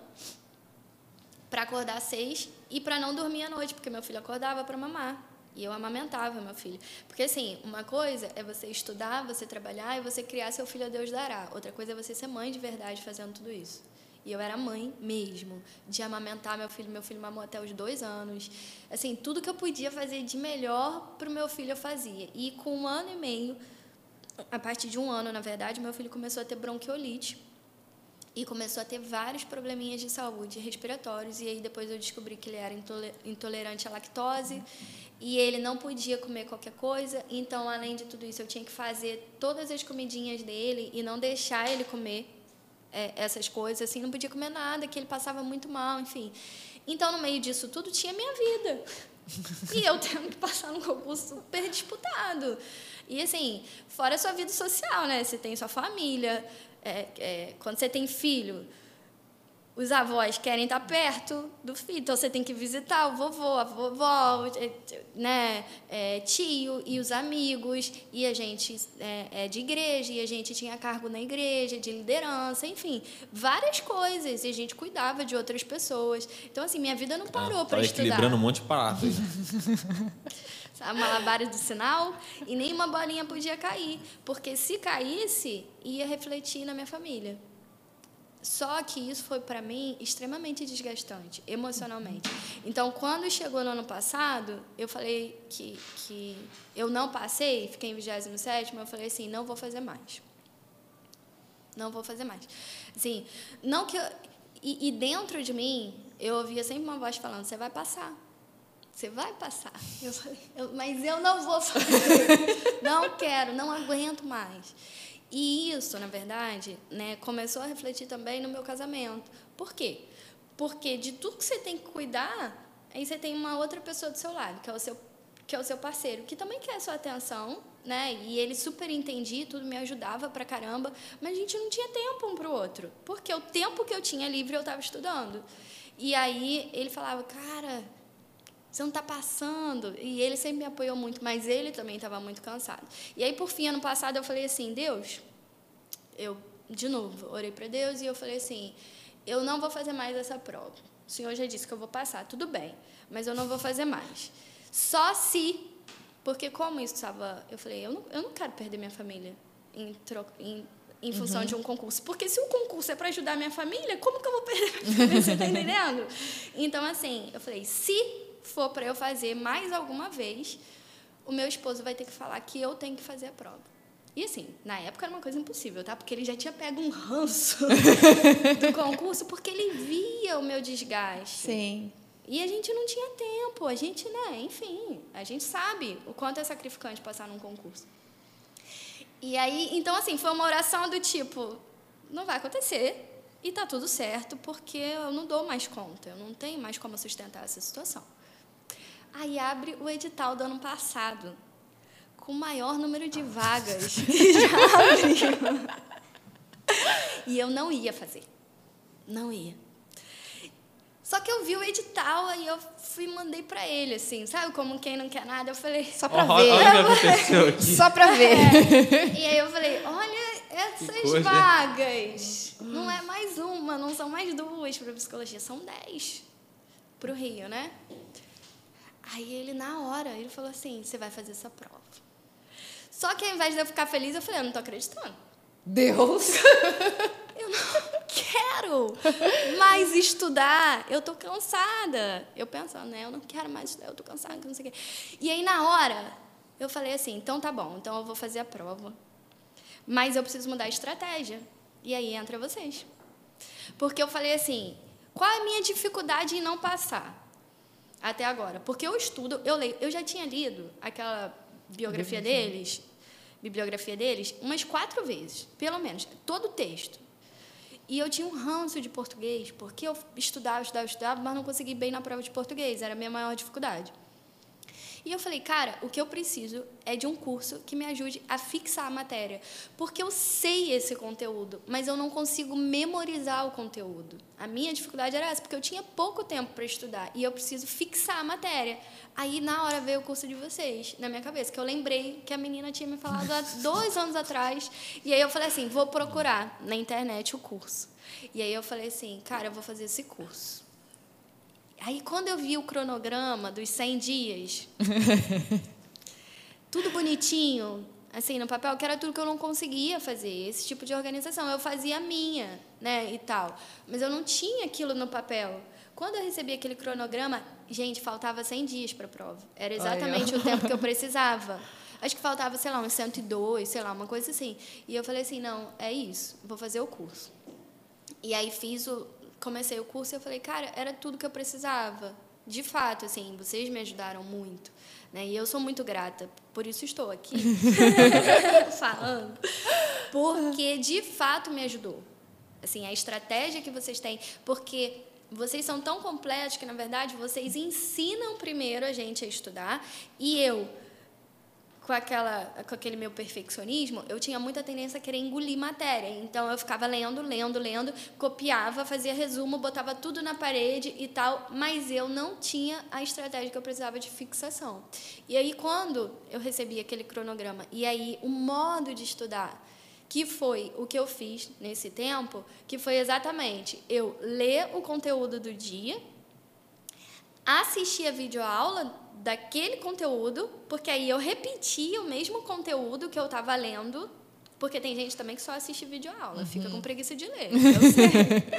Speaker 1: para acordar às 6 e para não dormir à noite, porque meu filho acordava para mamar. E eu amamentava meu filho. Porque, assim, uma coisa é você estudar, você trabalhar e você criar seu filho a Deus dará. Outra coisa é você ser mãe de verdade fazendo tudo isso. E eu era mãe mesmo, de amamentar meu filho. Meu filho mamou até os dois anos. Assim, tudo que eu podia fazer de melhor para o meu filho eu fazia. E com um ano e meio, a partir de um ano, na verdade, meu filho começou a ter bronquiolite e começou a ter vários probleminhas de saúde respiratórios. E aí depois eu descobri que ele era intolerante à lactose e ele não podia comer qualquer coisa, então além de tudo isso eu tinha que fazer todas as comidinhas dele e não deixar ele comer é, essas coisas, assim, não podia comer nada, que ele passava muito mal, enfim. Então no meio disso tudo tinha minha vida. e eu tendo que passar num concurso super disputado. E assim, fora a sua vida social, né? Você tem sua família, é, é, quando você tem filho, os avós querem estar perto do filho, então você tem que visitar o vovô, a vovó, é, né, é, tio e os amigos, e a gente é, é, de igreja, e a gente tinha cargo na igreja, de liderança, enfim, várias coisas, e a gente cuidava de outras pessoas. Então, assim, minha vida não parou ah, para estudar.
Speaker 3: equilibrando um monte de parada.
Speaker 1: Sabe, malabares do sinal, e nenhuma bolinha podia cair, porque se caísse, ia refletir na minha família. Só que isso foi para mim extremamente desgastante, emocionalmente. Então, quando chegou no ano passado, eu falei que, que eu não passei, fiquei em 27, eu falei assim: não vou fazer mais. Não vou fazer mais. Assim, não que eu, e, e dentro de mim, eu ouvia sempre uma voz falando: você vai passar. Você vai passar. Eu falei, eu, mas eu não vou fazer. não quero, não aguento mais. E isso, na verdade, né, começou a refletir também no meu casamento. Por quê? Porque de tudo que você tem que cuidar, aí você tem uma outra pessoa do seu lado, que é o seu, que é o seu parceiro, que também quer a sua atenção, né? E ele super entendia, tudo me ajudava pra caramba, mas a gente não tinha tempo um pro outro, porque o tempo que eu tinha livre eu estava estudando. E aí ele falava, cara, você não está passando. E ele sempre me apoiou muito, mas ele também estava muito cansado. E aí, por fim, ano passado, eu falei assim: Deus, eu, de novo, orei para Deus e eu falei assim: eu não vou fazer mais essa prova. O Senhor já disse que eu vou passar, tudo bem, mas eu não vou fazer mais. Só se, porque como isso estava. Eu falei: eu não, eu não quero perder minha família em, troca, em em função uhum. de um concurso. Porque se o concurso é para ajudar minha família, como que eu vou perder minha família? Você está entendendo? Então, assim, eu falei, se for para eu fazer mais alguma vez, o meu esposo vai ter que falar que eu tenho que fazer a prova. E assim, na época era uma coisa impossível, tá? Porque ele já tinha pego um ranço do concurso porque ele via o meu desgaste.
Speaker 2: Sim.
Speaker 1: E a gente não tinha tempo, a gente, né, enfim, a gente sabe o quanto é sacrificante passar num concurso. E aí, então assim, foi uma oração do tipo, não vai acontecer e tá tudo certo, porque eu não dou mais conta, eu não tenho mais como sustentar essa situação. Aí abre o edital do ano passado, com o maior número de vagas que já abriu. E eu não ia fazer. Não ia. Só que eu vi o edital, aí eu fui e mandei para ele, assim, sabe como quem não quer nada? Eu falei.
Speaker 2: Só para oh, ver. Olha o que aconteceu aqui. Só para ver.
Speaker 1: É. E aí eu falei: olha essas vagas. Não é mais uma, não são mais duas para psicologia, são dez para o Rio, né? Aí ele, na hora, ele falou assim: você vai fazer essa prova. Só que ao invés de eu ficar feliz, eu falei: eu não estou acreditando.
Speaker 2: Deus!
Speaker 1: eu não quero mais estudar. Eu estou cansada. Eu pensando, né? Eu não quero mais estudar, eu estou cansada, não sei o quê. E aí, na hora, eu falei assim: então tá bom, então eu vou fazer a prova. Mas eu preciso mudar a estratégia. E aí entra vocês. Porque eu falei assim: qual é a minha dificuldade em não passar? Até agora. Porque eu estudo, eu leio, eu já tinha lido aquela biografia deles, bibliografia deles, umas quatro vezes, pelo menos, todo o texto. E eu tinha um ranço de português, porque eu estudava, estudava, estudava, mas não consegui bem na prova de português, era a minha maior dificuldade. E eu falei, cara, o que eu preciso é de um curso que me ajude a fixar a matéria. Porque eu sei esse conteúdo, mas eu não consigo memorizar o conteúdo. A minha dificuldade era essa, porque eu tinha pouco tempo para estudar e eu preciso fixar a matéria. Aí, na hora, veio o curso de vocês na minha cabeça, que eu lembrei que a menina tinha me falado há dois anos atrás. E aí eu falei assim: vou procurar na internet o curso. E aí eu falei assim: cara, eu vou fazer esse curso. Aí, quando eu vi o cronograma dos 100 dias, tudo bonitinho, assim, no papel, que era tudo que eu não conseguia fazer, esse tipo de organização. Eu fazia a minha, né, e tal. Mas eu não tinha aquilo no papel. Quando eu recebi aquele cronograma, gente, faltava 100 dias para a prova. Era exatamente o tempo que eu precisava. Acho que faltava, sei lá, uns 102, sei lá, uma coisa assim. E eu falei assim, não, é isso, vou fazer o curso. E aí fiz o comecei o curso e eu falei, cara, era tudo que eu precisava. De fato, assim, vocês me ajudaram muito, né? E eu sou muito grata, por isso estou aqui falando, porque de fato me ajudou. Assim, a estratégia que vocês têm, porque vocês são tão completos que, na verdade, vocês ensinam primeiro a gente a estudar e eu, com, aquela, com aquele meu perfeccionismo, eu tinha muita tendência a querer engolir matéria. Então, eu ficava lendo, lendo, lendo, copiava, fazia resumo, botava tudo na parede e tal, mas eu não tinha a estratégia que eu precisava de fixação. E aí, quando eu recebi aquele cronograma, e aí o modo de estudar que foi o que eu fiz nesse tempo, que foi exatamente eu ler o conteúdo do dia, assistir a videoaula daquele conteúdo, porque aí eu repetia o mesmo conteúdo que eu estava lendo, porque tem gente também que só assiste videoaula, uhum. fica com preguiça de ler. Eu sei,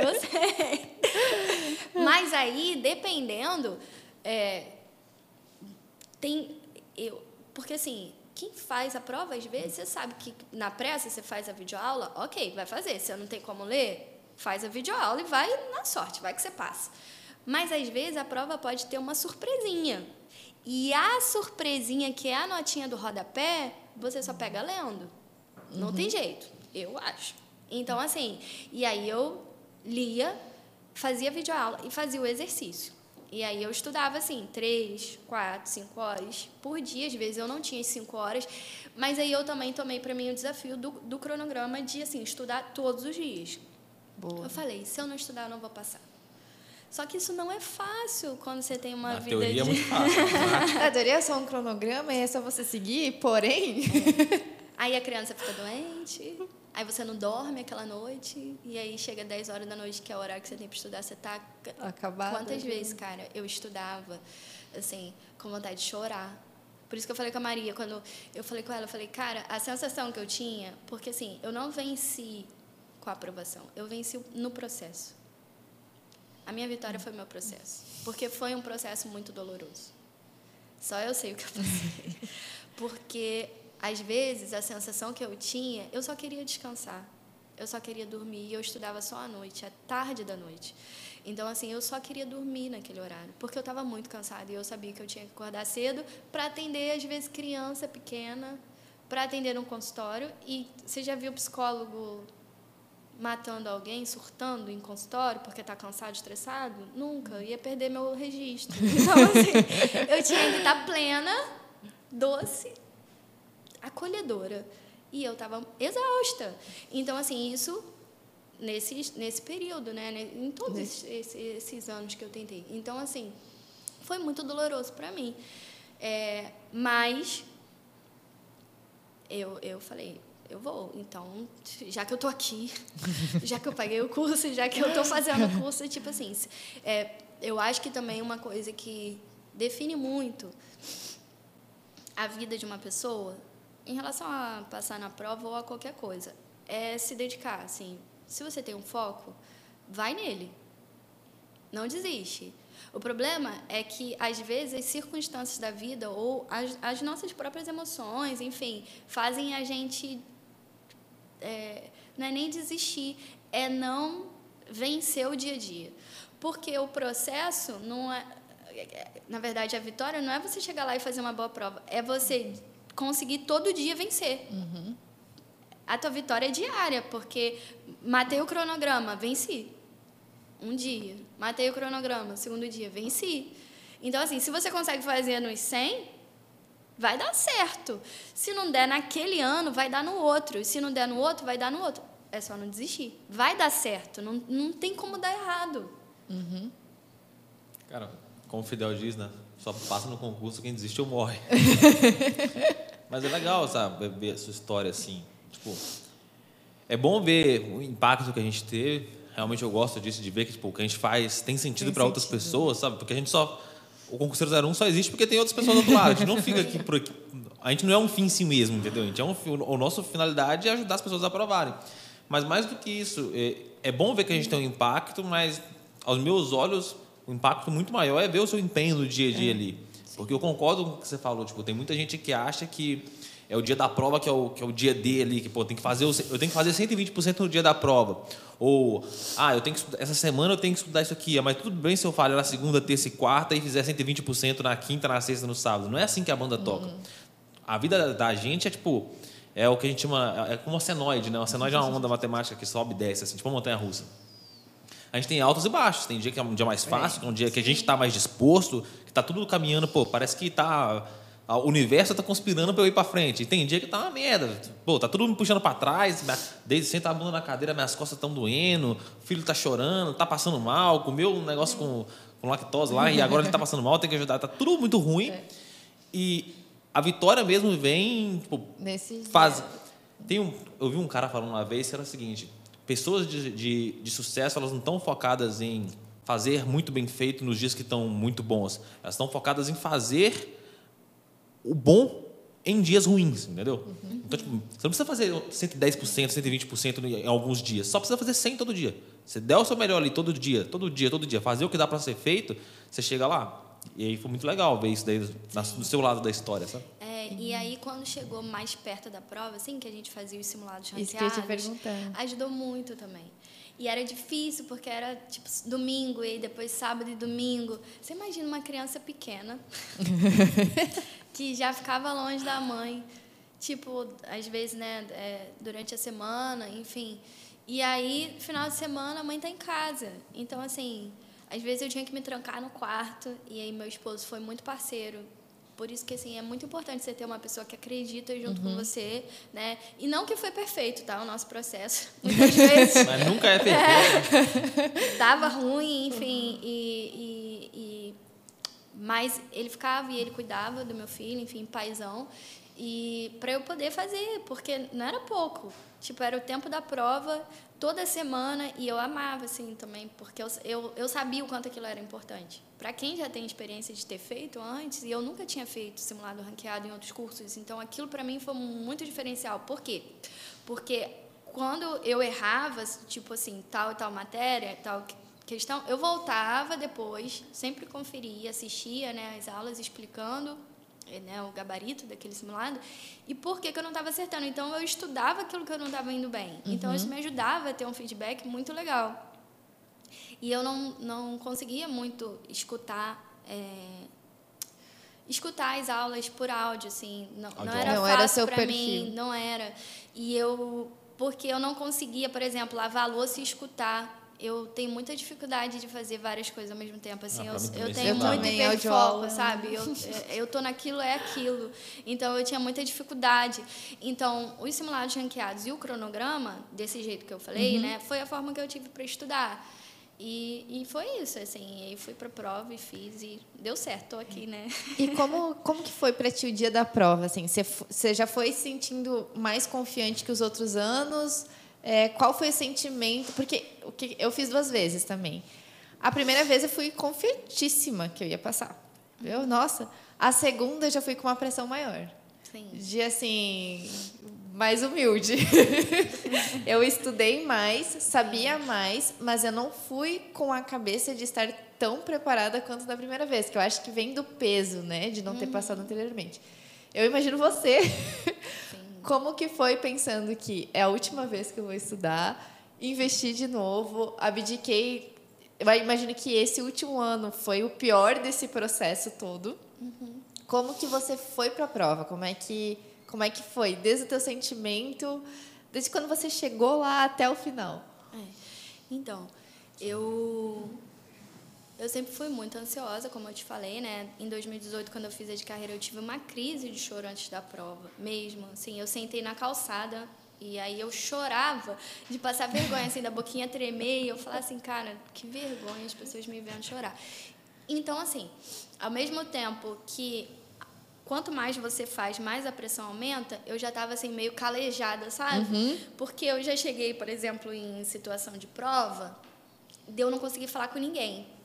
Speaker 1: eu sei. Mas aí, dependendo, é, tem eu, porque assim, quem faz a prova, às vezes, você sabe que na pressa você faz a videoaula, ok, vai fazer. Se não tem como ler, faz a videoaula e vai na sorte, vai que você passa. Mas, às vezes, a prova pode ter uma surpresinha. E a surpresinha, que é a notinha do rodapé, você só pega lendo. Não uhum. tem jeito, eu acho. Então, assim, e aí eu lia, fazia videoaula e fazia o exercício. E aí eu estudava assim, três, quatro, cinco horas por dia. Às vezes eu não tinha as cinco horas. Mas aí eu também tomei para mim o desafio do, do cronograma de assim, estudar todos os dias. Boa. Eu falei, se eu não estudar, eu não vou passar. Só que isso não é fácil quando você tem uma
Speaker 3: Na
Speaker 1: vida
Speaker 3: teoria
Speaker 1: de...
Speaker 3: é muito fácil.
Speaker 2: Na é, teoria é só um cronograma e é só você seguir, porém...
Speaker 1: Aí a criança fica doente, Aí você não dorme aquela noite, e aí chega 10 horas da noite, que é o horário que você tem para estudar, você está
Speaker 2: acabado.
Speaker 1: Quantas vezes, cara, eu estudava, assim, com vontade de chorar. Por isso que eu falei com a Maria, quando eu falei com ela, eu falei, cara, a sensação que eu tinha, porque assim, eu não venci com a aprovação, eu venci no processo. A minha vitória foi meu processo, porque foi um processo muito doloroso. Só eu sei o que eu passei. Porque às vezes, a sensação que eu tinha, eu só queria descansar. Eu só queria dormir. E eu estudava só à noite, à tarde da noite. Então, assim, eu só queria dormir naquele horário, porque eu estava muito cansada e eu sabia que eu tinha que acordar cedo para atender, às vezes, criança pequena, para atender no consultório. E você já viu psicólogo matando alguém, surtando em consultório porque está cansado, estressado? Nunca. Ia perder meu registro. Então, assim, eu tinha que estar plena, doce, acolhedora. E eu estava exausta. Então, assim, isso nesse, nesse período, né? Em todos esses, esses anos que eu tentei. Então, assim, foi muito doloroso para mim. É, mas eu, eu falei, eu vou. Então, já que eu tô aqui, já que eu paguei o curso, já que eu tô fazendo o curso, tipo assim, é, eu acho que também uma coisa que define muito a vida de uma pessoa em relação a passar na prova ou a qualquer coisa, é se dedicar, assim. Se você tem um foco, vai nele. Não desiste. O problema é que, às vezes, as circunstâncias da vida ou as, as nossas próprias emoções, enfim, fazem a gente. É, não é nem desistir, é não vencer o dia a dia. Porque o processo não é. Na verdade, a vitória não é você chegar lá e fazer uma boa prova, é você conseguir todo dia vencer. Uhum. A tua vitória é diária, porque matei o cronograma, venci. Um dia. Matei o cronograma, segundo dia, venci. Então, assim, se você consegue fazer nos 100, vai dar certo. Se não der naquele ano, vai dar no outro. E se não der no outro, vai dar no outro. É só não desistir. Vai dar certo. Não, não tem como dar errado.
Speaker 2: Uhum.
Speaker 3: Cara, como o Fidel diz, né? Só passa no concurso quem desiste ou morre. Mas é legal, sabe, ver a sua história assim. Tipo, é bom ver o impacto que a gente teve. Realmente eu gosto disso, de ver que tipo, o que a gente faz tem sentido para outras pessoas, sabe? Porque a gente só. O concurseiro 01 só existe porque tem outras pessoas do outro lado. A gente não fica aqui por aqui. A gente não é um fim em si mesmo, entendeu? A gente é um, o nosso finalidade é ajudar as pessoas a aprovarem. Mas mais do que isso, é, é bom ver que a gente tem um impacto, mas aos meus olhos, o impacto muito maior é ver o seu empenho no dia a dia é. ali. Porque eu concordo com o que você falou. Tipo, tem muita gente que acha que é o dia da prova que é o, que é o dia D ali, que pô, tem que fazer, eu tenho que fazer 120% no dia da prova. Ou, ah, eu tenho que estudar, essa semana eu tenho que estudar isso aqui, mas tudo bem se eu falhar na segunda, terça e quarta e fizer 120% na quinta, na sexta, no sábado. Não é assim que a banda toca. Uhum. A vida da gente é tipo, é o que a gente chama, é como uma senoide, né? Uma senoide é uma onda matemática que sobe e desce, assim, tipo uma montanha russa. A gente tem altos e baixos. Tem dia que é um dia mais fácil, que é um dia que a gente está mais disposto, que está tudo caminhando, pô, parece que está o universo está conspirando para eu ir para frente. E tem dia que tá uma merda. Pô, tá tudo me puxando para trás, desde senta a bunda na cadeira, minhas costas estão doendo, o filho tá chorando, tá passando mal, comeu um negócio com, com lactose lá e agora ele tá passando mal, tem que ajudar. Tá tudo muito ruim. É. E a vitória mesmo vem, tipo,
Speaker 2: Nesse
Speaker 3: faz. Tem um, eu vi um cara falando uma vez que era o seguinte: pessoas de, de, de sucesso elas não estão focadas em fazer muito bem feito nos dias que estão muito bons. Elas estão focadas em fazer o bom em dias ruins, entendeu? Uhum. Então, tipo, você não precisa fazer 110%, 120% em alguns dias, só precisa fazer 100 todo dia. Você der o seu melhor ali todo dia, todo dia, todo dia, fazer o que dá para ser feito, você chega lá. E aí foi muito legal ver isso daí no seu lado da história, sabe?
Speaker 1: É, e aí quando chegou mais perto da prova, assim, que a gente fazia os simulados ranqueados, ajudou muito também. E era difícil porque era tipo domingo e depois sábado e domingo. Você imagina uma criança pequena que já ficava longe da mãe, tipo, às vezes, né, é, durante a semana, enfim. E aí, final de semana, a mãe tá em casa. Então, assim, às vezes eu tinha que me trancar no quarto e aí meu esposo foi muito parceiro por isso que assim é muito importante você ter uma pessoa que acredita junto uhum. com você, né? E não que foi perfeito, tá? O nosso processo. Muitas vezes.
Speaker 3: Mas nunca é perfeito.
Speaker 1: É, tava ruim, enfim, uhum. e, e, mas ele ficava e ele cuidava do meu filho, enfim, paizão. E para eu poder fazer, porque não era pouco. Tipo, era o tempo da prova, toda semana, e eu amava, assim, também, porque eu, eu, eu sabia o quanto aquilo era importante. Para quem já tem experiência de ter feito antes, e eu nunca tinha feito simulado ranqueado em outros cursos, então aquilo para mim foi muito diferencial. Por quê? Porque quando eu errava, tipo assim, tal e tal matéria, tal questão, eu voltava depois, sempre conferia, assistia né, as aulas explicando né, o gabarito daquele simulado e por que, que eu não estava acertando. Então, eu estudava aquilo que eu não estava indo bem. Uhum. Então, isso me ajudava a ter um feedback muito legal. E eu não, não conseguia muito escutar. É, escutar as aulas por áudio, assim, não, não era não fácil para mim, não era. E eu, porque eu não conseguia, por exemplo, lavar a louça e escutar eu tenho muita dificuldade de fazer várias coisas ao mesmo tempo. Assim, ah, eu, eu tenho muito hiperfoco, sabe? Eu, eu tô naquilo, é aquilo. Então, eu tinha muita dificuldade. Então, os simulados ranqueados e o cronograma, desse jeito que eu falei, uhum. né? Foi a forma que eu tive para estudar. E, e foi isso, assim, aí fui para a prova e fiz e deu certo, tô aqui, né?
Speaker 2: E como, como que foi para ti o dia da prova, assim? Você, você já foi sentindo mais confiante que os outros anos? É, qual foi o sentimento? Porque o que eu fiz duas vezes também. A primeira vez eu fui confiantíssima que eu ia passar. Viu? Nossa. A segunda eu já fui com uma pressão maior. Sim. De assim, mais humilde. eu estudei mais, sabia mais, mas eu não fui com a cabeça de estar tão preparada quanto da primeira vez, que eu acho que vem do peso, né, de não ter uhum. passado anteriormente. Eu imagino você como que foi pensando que é a última vez que eu vou estudar, investi de novo, abdiquei. Eu imagino que esse último ano foi o pior desse processo todo. Uhum. Como que você foi para a prova? Como é que como é que foi desde o teu sentimento, desde quando você chegou lá até o final?
Speaker 1: É. Então, eu Eu sempre fui muito ansiosa, como eu te falei, né? Em 2018, quando eu fiz a de carreira, eu tive uma crise de choro antes da prova, mesmo. Assim, eu sentei na calçada e aí eu chorava de passar vergonha, assim, da boquinha tremer. E eu falava assim, cara, que vergonha as pessoas me vendo chorar. Então, assim, ao mesmo tempo que quanto mais você faz, mais a pressão aumenta, eu já estava assim meio calejada, sabe?
Speaker 2: Uhum.
Speaker 1: Porque eu já cheguei, por exemplo, em situação de prova, de eu não conseguir falar com ninguém.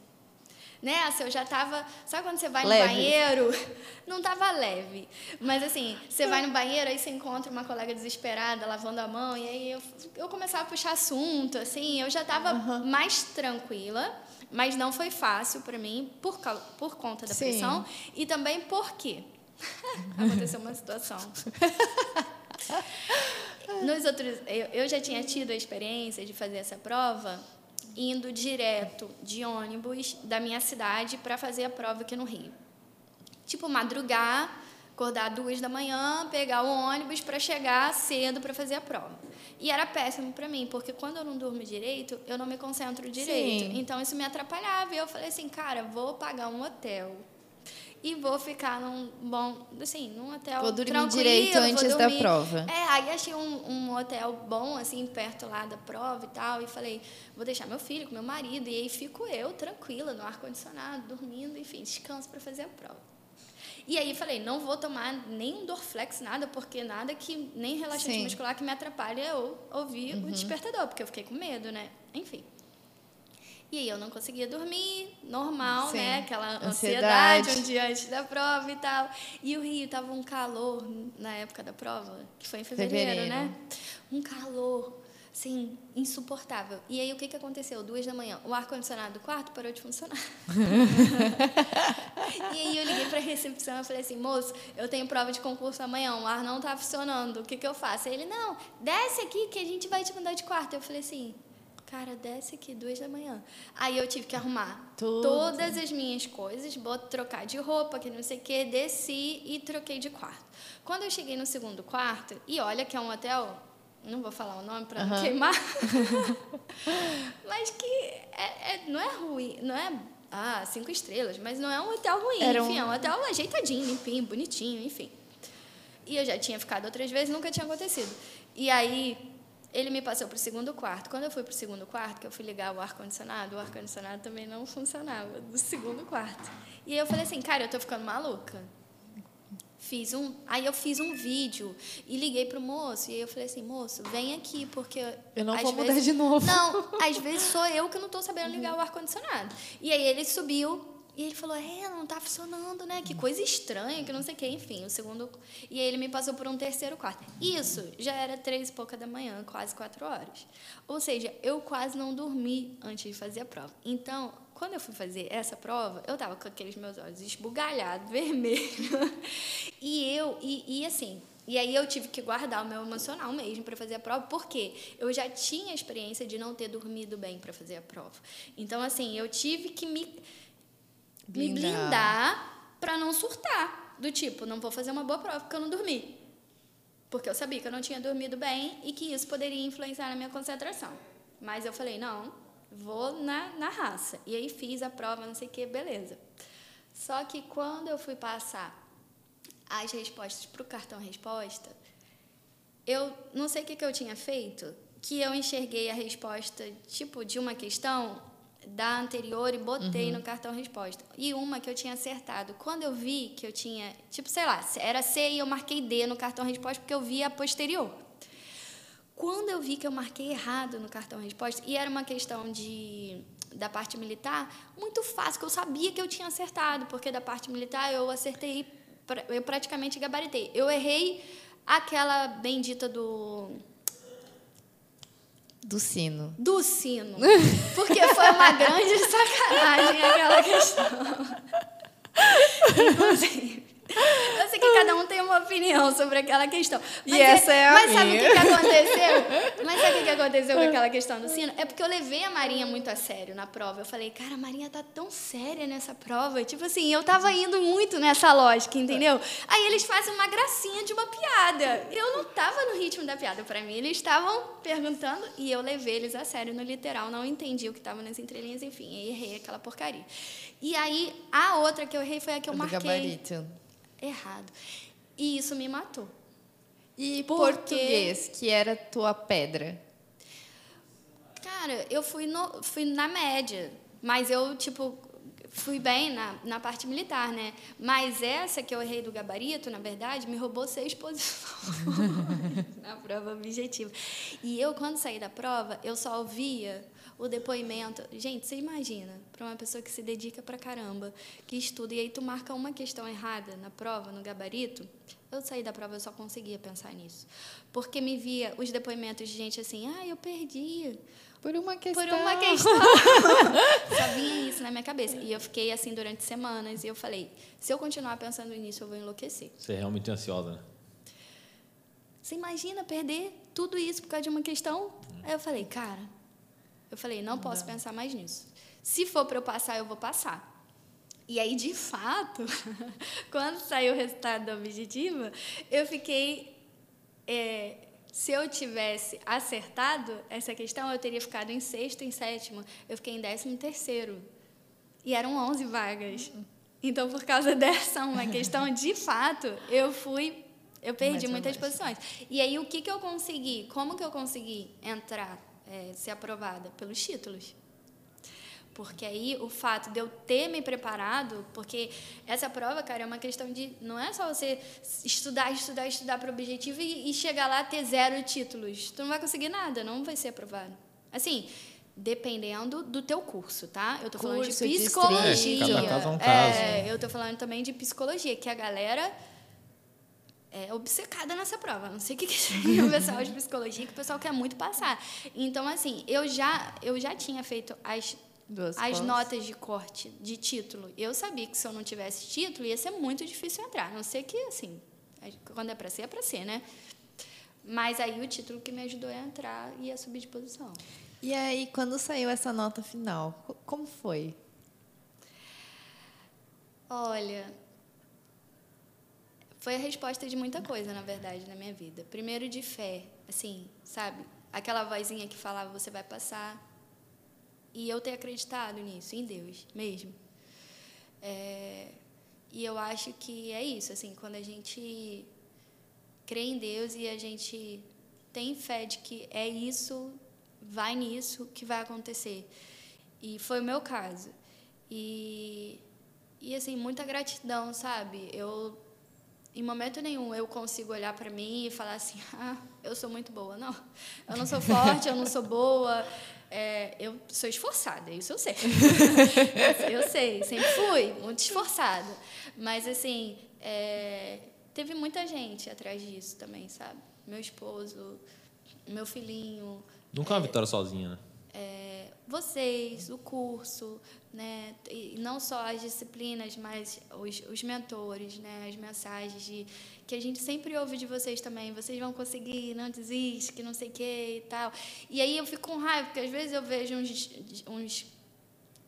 Speaker 1: Né? Assim, eu já tava. Sabe quando você vai
Speaker 2: Leve.
Speaker 1: no banheiro? Não tava leve. Mas assim, você vai no banheiro, aí você encontra uma colega desesperada lavando a mão, e aí eu, eu começava a puxar assunto, assim, eu já tava mais tranquila, mas não foi fácil para mim por, por conta da
Speaker 2: Sim.
Speaker 1: pressão. E também porque aconteceu uma situação. Nos outros, eu, eu já tinha tido a experiência de fazer essa prova indo direto de ônibus da minha cidade para fazer a prova aqui no Rio. Tipo, madrugar, acordar duas da manhã, pegar o ônibus para chegar cedo para fazer a prova. E era péssimo para mim, porque quando eu não durmo direito, eu não me concentro direito.
Speaker 2: Sim.
Speaker 1: Então isso me atrapalhava. E eu falei assim, cara, vou pagar um hotel. E vou ficar num bom, assim, num hotel
Speaker 2: Vou dormir
Speaker 1: tranquilo,
Speaker 2: direito antes da prova.
Speaker 1: é, aí achei um, um hotel bom, assim, perto lá da prova e tal, e falei, vou deixar meu filho com meu marido, e aí fico eu, tranquila, no ar-condicionado, dormindo, enfim, descanso para fazer a prova. E aí falei, não vou tomar nem um Dorflex, nada, porque nada que, nem relaxante
Speaker 2: Sim. Uhum.
Speaker 1: muscular que me atrapalhe eu ouvir o despertador, porque eu fiquei com medo, né? Enfim. E aí eu não conseguia dormir, normal,
Speaker 2: Sim.
Speaker 1: né? Aquela
Speaker 2: Ansiedade.
Speaker 1: ansiedade um dia antes da prova e tal. E o Rio tava um calor na época da prova, que foi em fevereiro,
Speaker 2: Fevereiro.
Speaker 1: né? Um calor, assim, insuportável. E aí o que, que aconteceu? Duas da manhã, o ar-condicionado do quarto parou de funcionar. e aí eu liguei pra recepção e falei assim, moço, eu tenho prova de concurso amanhã, o ar não tá funcionando, o que, que eu faço? Aí ele, não, desce aqui que a gente vai te mandar de quarto. Eu falei assim, cara, desce aqui, duas da manhã. Aí eu tive que arrumar
Speaker 2: Tudo.
Speaker 1: todas as minhas coisas, bot- trocar de roupa, que não sei o quê, desci e troquei de quarto. Quando eu cheguei no segundo quarto, e olha que é um hotel, não vou falar o nome para não queimar, mas que é- é- não é ruim, não é ah, cinco estrelas, mas não é um hotel ruim,
Speaker 2: Era um-
Speaker 1: enfim, é um hotel ajeitadinho, limpinho, bonitinho, enfim. E eu já tinha ficado outras vezes, nunca tinha acontecido. E aí ele me passou para o segundo quarto. Quando eu fui para o segundo quarto, que eu fui ligar o ar-condicionado, o ar-condicionado também não funcionava do segundo quarto. E aí eu falei assim, cara, eu tô ficando maluca. Fiz um, aí eu fiz um vídeo e liguei pro moço e aí eu falei assim, moço, vem aqui porque
Speaker 2: Eu não vou mudar
Speaker 1: vezes-
Speaker 2: de novo.
Speaker 1: Não, às vezes sou eu que não tô sabendo ligar o ar condicionado. E aí ele subiu e ele falou: "É, não tá funcionando, né? Que coisa estranha, que não sei o quê, enfim, o segundo e aí ele me passou por um terceiro quarto. Isso já era três e pouca da manhã, quase quatro horas. Ou seja, eu quase não dormi antes de fazer a prova. Então, quando eu fui fazer essa prova, eu tava com aqueles meus olhos esbugalhados, vermelhos. e eu, e, e assim, e aí eu tive que guardar o meu emocional mesmo para fazer a prova, porque eu já tinha a experiência de não ter dormido bem para fazer a prova. Então, assim, eu tive que me, me
Speaker 2: Blindar.
Speaker 1: blindar para não surtar. Do tipo, não vou fazer uma boa prova porque eu não dormi. Porque eu sabia que eu não tinha dormido bem e que isso poderia influenciar na minha concentração. Mas eu falei, não, vou na, na raça. E aí fiz a prova, não sei o que, beleza. Só que quando eu fui passar as respostas para o cartão resposta, eu não sei o que, que eu tinha feito, que eu enxerguei a resposta, tipo, de uma questão da anterior e botei no cartão resposta. E uma que eu tinha acertado. Quando eu vi que eu tinha, tipo, sei lá, era C e eu marquei D no cartão resposta porque eu vi a posterior. Quando eu vi que eu marquei errado no cartão resposta, e era uma questão de da parte militar, muito fácil, que eu sabia que eu tinha acertado, porque da parte militar eu acertei, eu praticamente gabaritei. Eu errei aquela bendita do
Speaker 2: Do sino.
Speaker 1: do sino, porque foi uma grande sacanagem aquela questão. Inclusive, Eu sei que cada um tem uma opinião sobre aquela questão.
Speaker 2: E essa é a
Speaker 1: Mas sabe o
Speaker 2: minha.
Speaker 1: que, que aconteceu? Mas sabe o que, que aconteceu com aquela questão do sino? É porque eu levei a Marinha muito a sério na prova. Eu falei, cara, a Marinha tá tão séria nessa prova. Tipo assim, eu tava indo muito nessa lógica, entendeu? Aí eles fazem uma gracinha de uma piada. Eu não tava no ritmo da piada. Pra mim, eles estavam perguntando e eu levei eles a sério no literal. Não entendi o que tava nas entrelinhas, enfim. Errei aquela porcaria. E aí, a outra que eu errei foi a que eu
Speaker 2: Do
Speaker 1: marquei
Speaker 2: gabarito.
Speaker 1: Errado. E isso me matou.
Speaker 2: E
Speaker 1: Porque-
Speaker 2: português, que era tua pedra.
Speaker 1: Cara, eu fui, no, fui na média, mas eu, tipo, fui bem na, na parte militar, né? Mas essa que eu errei do gabarito, na verdade, me roubou seis posições na prova objetiva. E eu, quando saí da prova, eu só ouvia o depoimento. Gente, você imagina, para uma pessoa que se dedica pra caramba, que estuda, e aí tu marca uma questão errada na prova, no gabarito. Eu saí da prova, eu só conseguia pensar nisso. Porque me via os depoimentos de gente assim, ah, eu perdi.
Speaker 2: Por uma questão.
Speaker 1: Por uma questão. Só vinha isso na minha cabeça. E eu fiquei assim durante semanas. E eu falei: se eu continuar pensando nisso, eu vou enlouquecer.
Speaker 3: Você é realmente ansiosa, né?
Speaker 1: Você imagina perder tudo isso por causa de uma questão? Aí eu falei: cara, eu falei: não posso pensar mais nisso. Se for para eu passar, eu vou passar. E aí, de fato, quando saiu o resultado da objetiva, eu fiquei. é, se eu tivesse acertado essa questão, eu teria ficado em sexto, em sétimo. Eu fiquei em décimo terceiro. E eram 11 vagas. Então, por causa dessa uma questão, de fato, eu fui. Eu perdi muitas posições. E aí, o que, que eu consegui? Como que eu consegui entrar, é, ser aprovada? Pelos títulos. Porque aí o fato de eu ter me preparado, porque essa prova, cara, é uma questão de. Não é só você estudar, estudar, estudar para o objetivo e, e chegar lá ter zero títulos. Tu não vai conseguir nada, não vai ser aprovado. Assim, dependendo do teu curso, tá? Eu tô falando de
Speaker 2: Curso,
Speaker 1: psicologia.
Speaker 3: É, caso é um
Speaker 1: É, eu tô falando também de psicologia, que a galera é obcecada nessa prova. Não sei o que, que o pessoal de psicologia, que o pessoal quer muito passar. Então, assim, eu já, eu já tinha feito as,
Speaker 2: Duas
Speaker 1: as notas de corte de título. Eu sabia que se eu não tivesse título, ia ser muito difícil entrar. A não sei que, assim, quando é pra ser, é pra ser, né? Mas aí o título que me ajudou a entrar e a subir de posição.
Speaker 2: E aí, quando saiu essa nota final, co- como foi?
Speaker 1: Olha, foi a resposta de muita coisa, na verdade, na minha vida. Primeiro de fé, assim, sabe? Aquela vozinha que falava você vai passar. E eu ter acreditado nisso, em Deus mesmo. É, e eu acho que é isso, assim, quando a gente crê em Deus e a gente tem fé de que é isso, vai nisso que vai acontecer. E foi o meu caso. E, e assim, muita gratidão, sabe? Eu, em momento nenhum, eu consigo olhar para mim e falar assim: ah, eu sou muito boa. Não, eu não sou forte, eu não sou boa. É, eu sou esforçada, isso eu sei. eu sei, sempre fui muito esforçada. Mas, assim, é, teve muita gente atrás disso também, sabe? Meu esposo, meu filhinho,
Speaker 3: Nunca é uma vitória sozinha, né?
Speaker 1: É, vocês, o curso, né? E não só as disciplinas, mas os, os mentores, né? As mensagens de, que a gente sempre ouve de vocês também. Vocês vão conseguir, não desiste, que não sei o que e tal. E aí eu fico com raiva, porque às vezes eu vejo uns, uns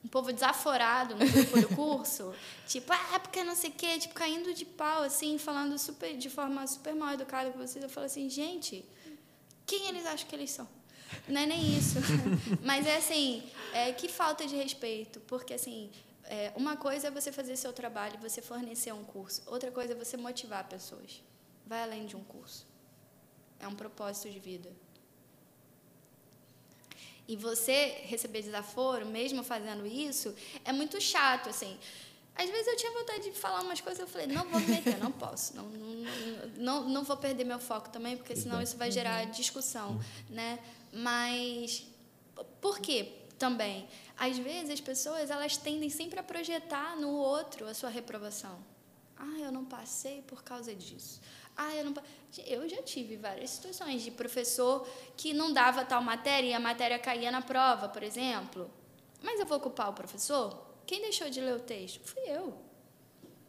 Speaker 1: um povo desaforado no grupo do curso, tipo, ah, é porque não sei o quê, tipo, caindo de pau, assim, falando super, de forma super mal educada com vocês. Eu falo assim, gente, quem eles acham que eles são? Não é nem isso. Mas é assim, é, que falta de respeito. Porque, assim, é, uma coisa é você fazer seu trabalho, você fornecer um curso. Outra coisa é você motivar pessoas. Vai além de um curso. É um propósito de vida. E você receber desaforo, mesmo fazendo isso, é muito chato, assim. Às vezes eu tinha vontade de falar umas coisas, eu falei, não vou me meter, não posso. Não, não, não, não vou perder meu foco também, porque senão isso vai gerar discussão, né? Mas por quê também? Às vezes as pessoas, elas tendem sempre a projetar no outro a sua reprovação. Ah, eu não passei por causa disso. Ah, eu não. Eu já tive várias situações de professor que não dava tal matéria e a matéria caía na prova, por exemplo. Mas eu vou culpar o professor? Quem deixou de ler o texto? Fui eu.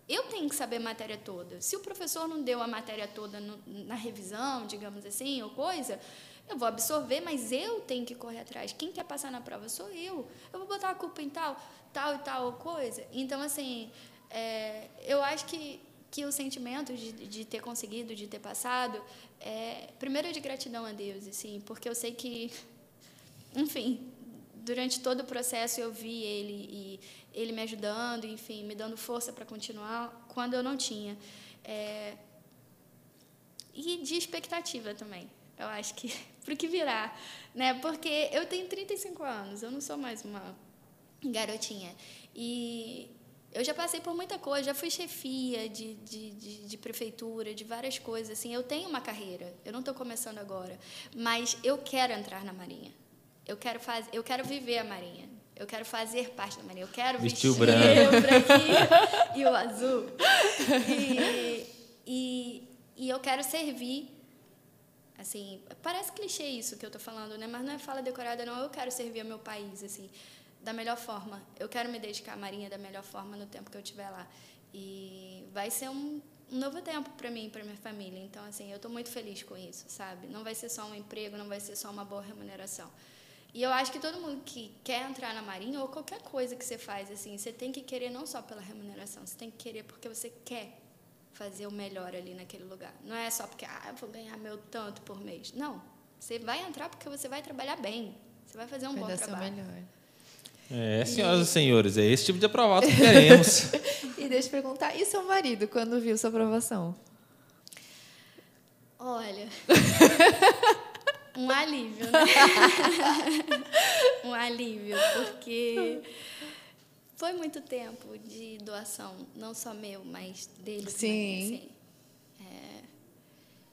Speaker 1: eu tenho que saber a matéria toda. Se o professor não deu a matéria toda no, na revisão, digamos assim, ou coisa, eu vou absorver, mas eu tenho que correr atrás. Quem quer passar na prova sou eu. Eu vou botar a culpa em tal, tal e tal coisa. Então, assim, é, eu acho que, que o sentimento de, de ter conseguido, de ter passado, é, primeiro de gratidão a Deus, assim, porque eu sei que, enfim, durante todo o processo eu vi ele e ele me ajudando, enfim, me dando força para continuar quando eu não tinha. É, e de expectativa também. Eu acho que para o que virá, né? Porque eu tenho 35 anos, eu não sou mais uma garotinha. E eu já passei por muita coisa, já fui chefia de, de, de, de prefeitura, de várias coisas. Assim, eu tenho uma carreira, eu não estou começando agora, mas eu quero entrar na Marinha. Eu quero, fazer, eu quero viver a Marinha. Eu quero fazer parte da Marinha. Eu quero vestir,
Speaker 3: Vestir o branco.
Speaker 1: o branquinho e o azul. E, e, e eu quero servir. Assim, parece clichê isso que eu estou falando, né? Mas não é fala decorada, não. Eu quero servir ao meu país, assim, da melhor forma. Eu quero me dedicar à Marinha da melhor forma no tempo que eu estiver lá. E vai ser um, um novo tempo para mim para minha família. Então, assim, eu estou muito feliz com isso, sabe? Não vai ser só um emprego, não vai ser só uma boa remuneração. E eu acho que todo mundo que quer entrar na Marinha, ou qualquer coisa que você faz, assim, você tem que querer não só pela remuneração, você tem que querer porque você quer fazer o melhor ali naquele lugar. Não é só porque, ah, eu vou ganhar meu tanto por mês. Não. Você vai entrar porque você vai trabalhar bem. Você vai fazer um
Speaker 2: Vai
Speaker 1: bom
Speaker 2: dar seu
Speaker 1: trabalho.
Speaker 2: melhor.
Speaker 3: É, senhoras e senhores, é esse tipo de aprovado que queremos.
Speaker 2: E deixa eu perguntar, e seu marido, quando viu sua aprovação?
Speaker 1: Olha. um alívio, né? um alívio, porque foi muito tempo de doação, não só meu, mas dele
Speaker 2: Sim.
Speaker 1: também, assim. É,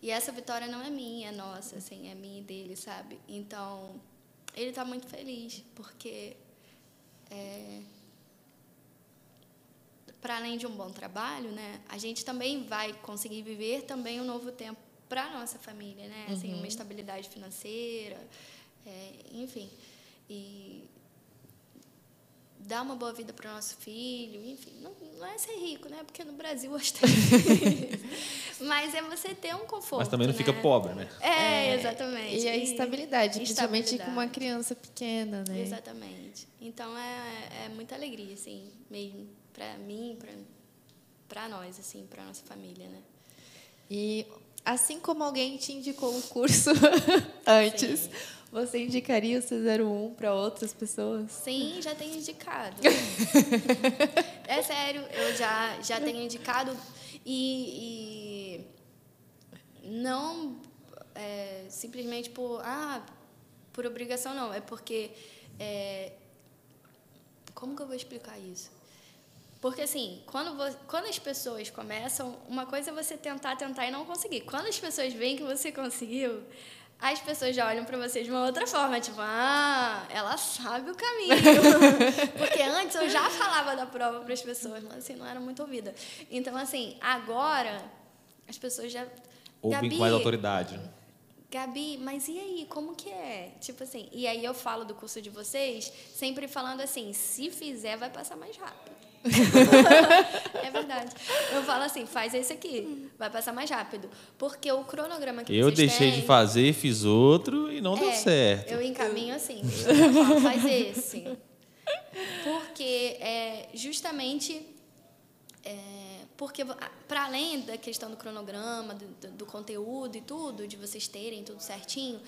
Speaker 1: e essa vitória não é minha, é nossa, assim, é minha e dele, sabe? Então, ele está muito feliz, porque é, para além de um bom trabalho, né, a gente também vai conseguir viver também um novo tempo para nossa família, né? Assim,
Speaker 2: Uhum.
Speaker 1: uma estabilidade financeira, é, enfim, e dar uma boa vida para o nosso filho, enfim, não, não é ser rico, né? Porque no Brasil hoje difícil. Mas é você ter um conforto.
Speaker 3: Mas também não fica
Speaker 1: né?
Speaker 3: pobre, né?
Speaker 1: É, exatamente.
Speaker 2: E a estabilidade, principalmente com uma criança pequena, né?
Speaker 1: Exatamente. Então é, é muita alegria, assim, mesmo para mim, para para nós, assim, para nossa família, né?
Speaker 2: E assim como alguém te indicou o curso antes,
Speaker 1: Sim.
Speaker 2: Você indicaria o C01 para outras pessoas?
Speaker 1: Sim, já tenho indicado. é sério, eu já já tenho indicado e, e não é, simplesmente por ah por obrigação não, é porque é, como que eu vou explicar isso? Porque assim, quando, vo- quando as pessoas começam, uma coisa é você tentar, tentar e não conseguir. Quando as pessoas veem que você conseguiu, as pessoas já olham para você de uma outra forma, tipo, ah, ela sabe o caminho. Porque antes eu já falava da prova para as pessoas, mas assim, não era muito ouvida. Então, assim, agora as pessoas já.
Speaker 3: Ouvem
Speaker 1: Gabi,
Speaker 3: com mais autoridade.
Speaker 1: Gabi, mas e aí, como que é? Tipo assim, e aí eu falo do curso de vocês, sempre falando assim, se fizer, vai passar mais rápido. É verdade. Eu falo assim, faz esse aqui, vai passar mais rápido. Porque o cronograma que
Speaker 3: Eu
Speaker 1: vocês
Speaker 3: deixei
Speaker 1: têm,
Speaker 3: de fazer, fiz outro e não deu
Speaker 1: é,
Speaker 3: certo.
Speaker 1: Eu encaminho assim, eu falo, faz esse. Porque é justamente é, porque para além da questão do cronograma, do, do- do conteúdo e tudo, de vocês terem tudo certinho,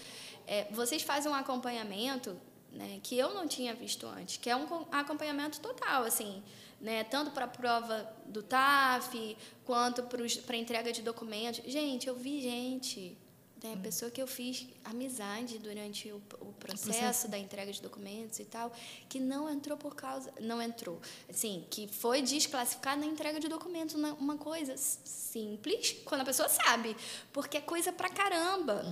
Speaker 1: é, vocês fazem um acompanhamento né, que eu não tinha visto antes, que é um com- acompanhamento total, assim, né, tanto para a prova do TAF quanto para a entrega de documentos. Gente, eu vi gente, né, pessoa que eu fiz amizade durante o, o processo da entrega de documentos e tal, que não entrou por causa, não entrou, assim, que foi desclassificada na entrega de documentos, uma, coisa simples, quando a pessoa sabe, porque é coisa pra caramba.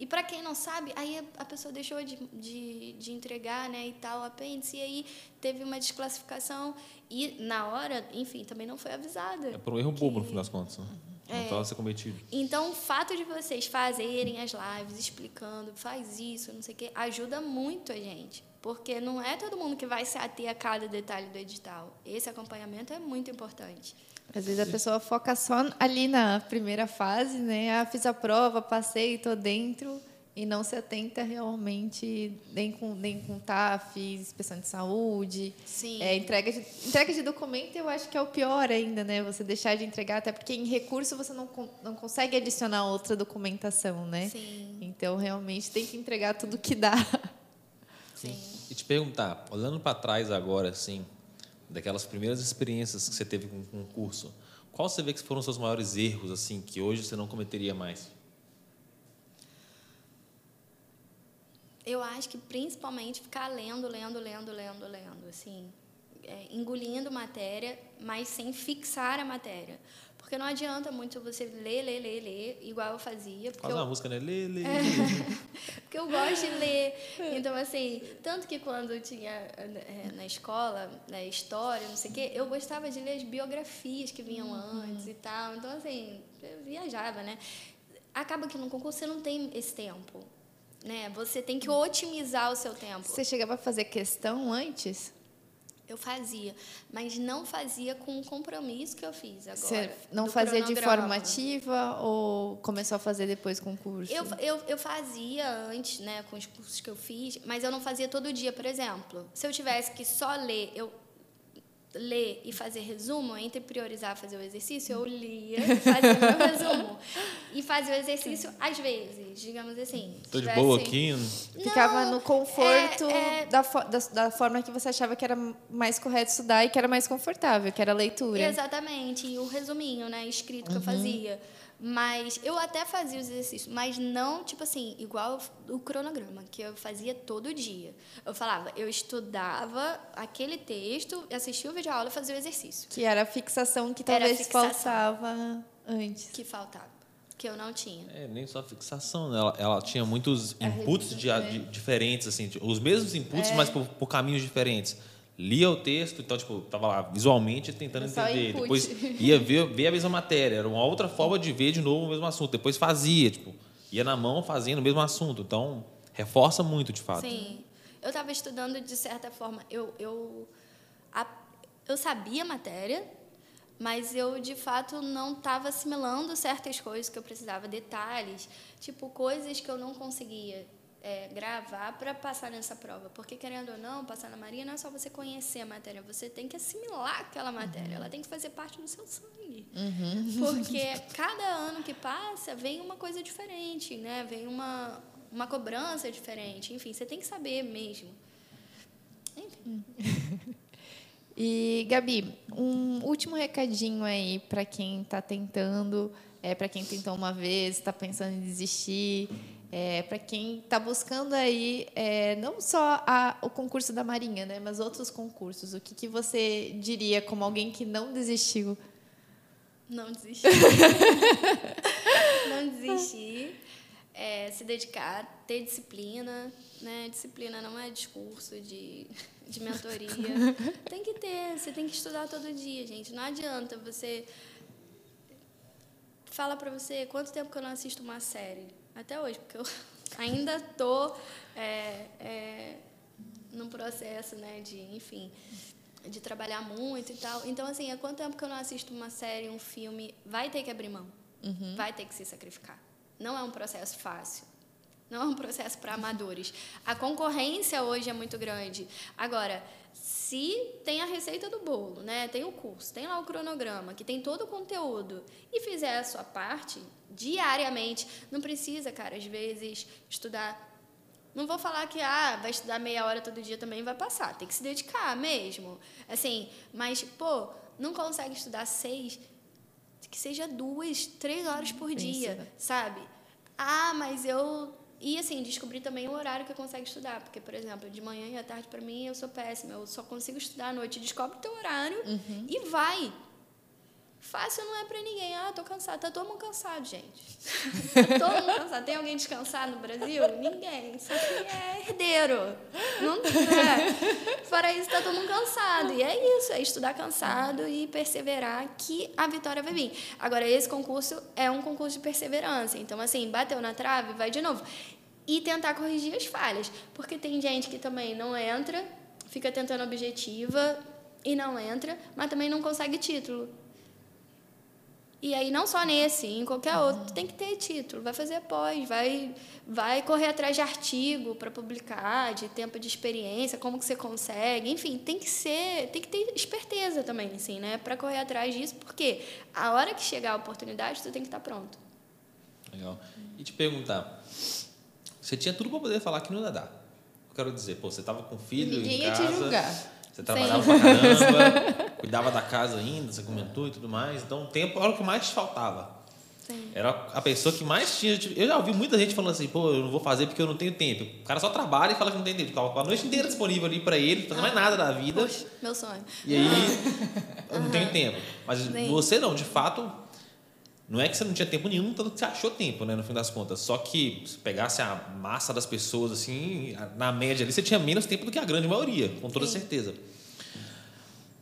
Speaker 1: E para quem não sabe, aí a- a pessoa deixou de, de, de entregar, né, e tal, o apêndice, e aí teve uma desclassificação e na hora, enfim, também não foi avisada.
Speaker 3: É por um erro bobo, no fim das contas. né? não estava sendo cometido.
Speaker 1: Então, o fato de vocês fazerem as lives explicando, faz isso, não sei o quê, ajuda muito a gente. Porque não é todo mundo que vai se ater a cada detalhe do edital. Esse acompanhamento é muito importante.
Speaker 2: Às vezes a pessoa foca só ali na primeira fase, né? Ah, fiz a prova, passei, estou dentro e não se atenta realmente nem com nem com TAF, inspeção de saúde,
Speaker 1: Sim.
Speaker 2: É, entrega de entrega de documento eu acho que é o pior ainda, né? Você deixar de entregar até porque em recurso você não não consegue adicionar outra documentação, né?
Speaker 1: Sim.
Speaker 2: Então realmente tem que entregar tudo que dá.
Speaker 1: Sim.
Speaker 3: E te perguntar, olhando para trás agora, assim, daquelas primeiras experiências que você teve com o concurso, qual você vê que foram os seus maiores erros, assim, que hoje você não cometeria mais?
Speaker 1: Eu acho que principalmente ficar lendo, lendo, lendo, lendo, lendo, assim, é, engolindo matéria, mas sem fixar a matéria. Porque não adianta muito você ler, ler, ler, ler, igual eu fazia. Porque
Speaker 3: Faz
Speaker 1: eu,
Speaker 3: uma música, né? Lê, lê,
Speaker 1: É. porque eu gosto de ler. Então, assim, tanto que quando eu tinha é, na escola, né, história, não sei o quê, eu gostava de ler as biografias que vinham antes e tal. Então, assim, eu viajava, né? Acaba que no concurso você não tem esse tempo. Né? Você tem que otimizar o seu tempo.
Speaker 2: Você chegava a fazer questão antes?
Speaker 1: Eu fazia, mas não fazia com o compromisso que eu fiz agora.
Speaker 2: Você não fazia de forma ativa ou começou a fazer depois com o curso?
Speaker 1: Eu, eu, eu fazia antes, né, com os cursos que eu fiz, mas eu não fazia todo dia, por exemplo. Se eu tivesse que só ler, eu ler e fazer resumo, entre priorizar fazer o exercício, eu lia, fazia meu resumo. E fazia o exercício às vezes, digamos assim.
Speaker 3: Tô de boa aqui.
Speaker 2: Ficava
Speaker 1: Não,
Speaker 2: no conforto
Speaker 1: é- é-
Speaker 2: Da, da, da forma que você achava que era mais correto estudar e que era mais confortável, que era a leitura.
Speaker 1: Exatamente, e o resuminho, né, escrito que eu fazia. Mas eu até fazia os exercícios, mas não, tipo assim, igual o cronograma, que eu fazia todo dia. Eu falava, eu estudava aquele texto, assistia o vídeo aula e fazia o exercício.
Speaker 2: Que era a fixação que talvez
Speaker 1: fixação.
Speaker 2: faltava antes.
Speaker 1: Que faltava, que eu não tinha.
Speaker 3: É, nem só fixação, né? Ela, ela tinha muitos inputs de,
Speaker 2: é.
Speaker 3: de- diferentes, assim, os mesmos inputs, mas por, por caminhos diferentes. Lia o texto, então, tipo, tava lá visualmente tentando entender.
Speaker 2: input.
Speaker 3: Depois ia ver, ver a mesma matéria, era uma outra forma de ver de novo o mesmo assunto. Depois fazia, tipo, ia na mão fazendo o mesmo assunto. Então, reforça muito, de fato.
Speaker 1: Sim. Eu estava estudando de certa forma. Eu, eu, a- eu sabia a matéria, mas eu, de fato, não estava assimilando certas coisas que eu precisava, detalhes, tipo, coisas que eu não conseguia é, gravar para passar nessa prova. Porque, querendo ou não, passar na Marinha não é só você conhecer a matéria, você tem que assimilar aquela matéria, ela tem que fazer parte do seu sangue. Porque cada ano que passa vem uma coisa diferente, né? Vem uma, uma cobrança diferente. Enfim, você tem que saber mesmo. Enfim.
Speaker 2: E, Gabi, um último recadinho aí para quem está tentando, é, para quem tentou uma vez, está pensando em desistir, é, para quem está buscando aí é, não só a, o concurso da Marinha, né, mas outros concursos. O que, que você diria como alguém que não desistiu?
Speaker 1: Não desistir. não desistir. É, se dedicar, ter disciplina. Né? Disciplina não é discurso de, de mentoria. Tem que ter, você tem que estudar todo dia, gente. Não adianta você. Fala pra você quanto tempo que eu não assisto uma série. Até hoje, porque eu ainda tô é, é, num processo, né, de, enfim, de trabalhar muito e tal. Então, assim, há quanto tempo que eu não assisto uma série, um filme, vai ter que abrir mão. Vai ter que se sacrificar. Não é um processo fácil. Não é um processo para amadores. A concorrência hoje é muito grande. Agora, se tem a receita do bolo, né? Tem o curso, tem lá o cronograma, que tem todo o conteúdo, e fizer a sua parte diariamente, não precisa, cara, às vezes estudar não vou falar que ah, vai estudar meia hora todo dia também vai passar. Tem que se dedicar mesmo. Assim, mas, pô, não consegue estudar seis, que seja duas, três horas por dia, sabe? Ah, mas eu. E assim, descobrir também o horário que eu consigo estudar. Porque, por exemplo, de manhã e à tarde, para mim, eu sou péssima. Eu só consigo estudar à noite. Descobre o teu horário e vai. Fácil não é para ninguém. Ah, tô cansado. Tá todo mundo cansado, gente. tá todo mundo cansado. Tem alguém descansado no Brasil? Ninguém. Só que é herdeiro. Não é. Fora isso, tá todo mundo cansado. E é isso, é estudar cansado e perseverar que a vitória vai vir. Agora, esse concurso é um concurso de perseverança. Então, assim, bateu na trave, vai de novo. E tentar corrigir as falhas. Porque tem gente que também não entra, fica tentando objetiva e não entra, mas também não consegue título. E aí, não só nesse, em qualquer outro, tem que ter título, vai fazer pós, vai, vai correr atrás de artigo para publicar, de tempo de experiência, como que você consegue, enfim, tem que ser, tem que ter esperteza também, assim, né, para correr atrás disso, porque a hora que chegar a oportunidade, tu tem que estar tá pronto.
Speaker 3: Legal. E te perguntar, você tinha tudo para poder falar que não ia dar. Eu quero dizer, pô, você estava com filho
Speaker 2: Ninguém
Speaker 3: em
Speaker 2: ia
Speaker 3: casa,
Speaker 2: te julgar.
Speaker 3: Você trabalhava pra caramba, cuidava da casa ainda, você comentou e tudo mais. Então, o tempo era o que mais te faltava.
Speaker 1: Sim.
Speaker 3: Era a pessoa que mais tinha. tipo, Eu já ouvi muita gente falando assim, pô, eu não vou fazer porque eu não tenho tempo. O cara só trabalha e fala que não tem tempo. Ficava a noite inteira disponível ali para ele, fazendo mais nada da vida.
Speaker 1: Poxa, meu sonho.
Speaker 3: E aí, eu não tenho tempo. Mas
Speaker 1: Sim.
Speaker 3: você não, de fato, não é que você não tinha tempo nenhum, tanto que você achou tempo, né, no fim das contas. Só que se pegasse a massa das pessoas, assim, na média ali, você tinha menos tempo do que a grande maioria, com toda
Speaker 1: Sim.
Speaker 3: certeza.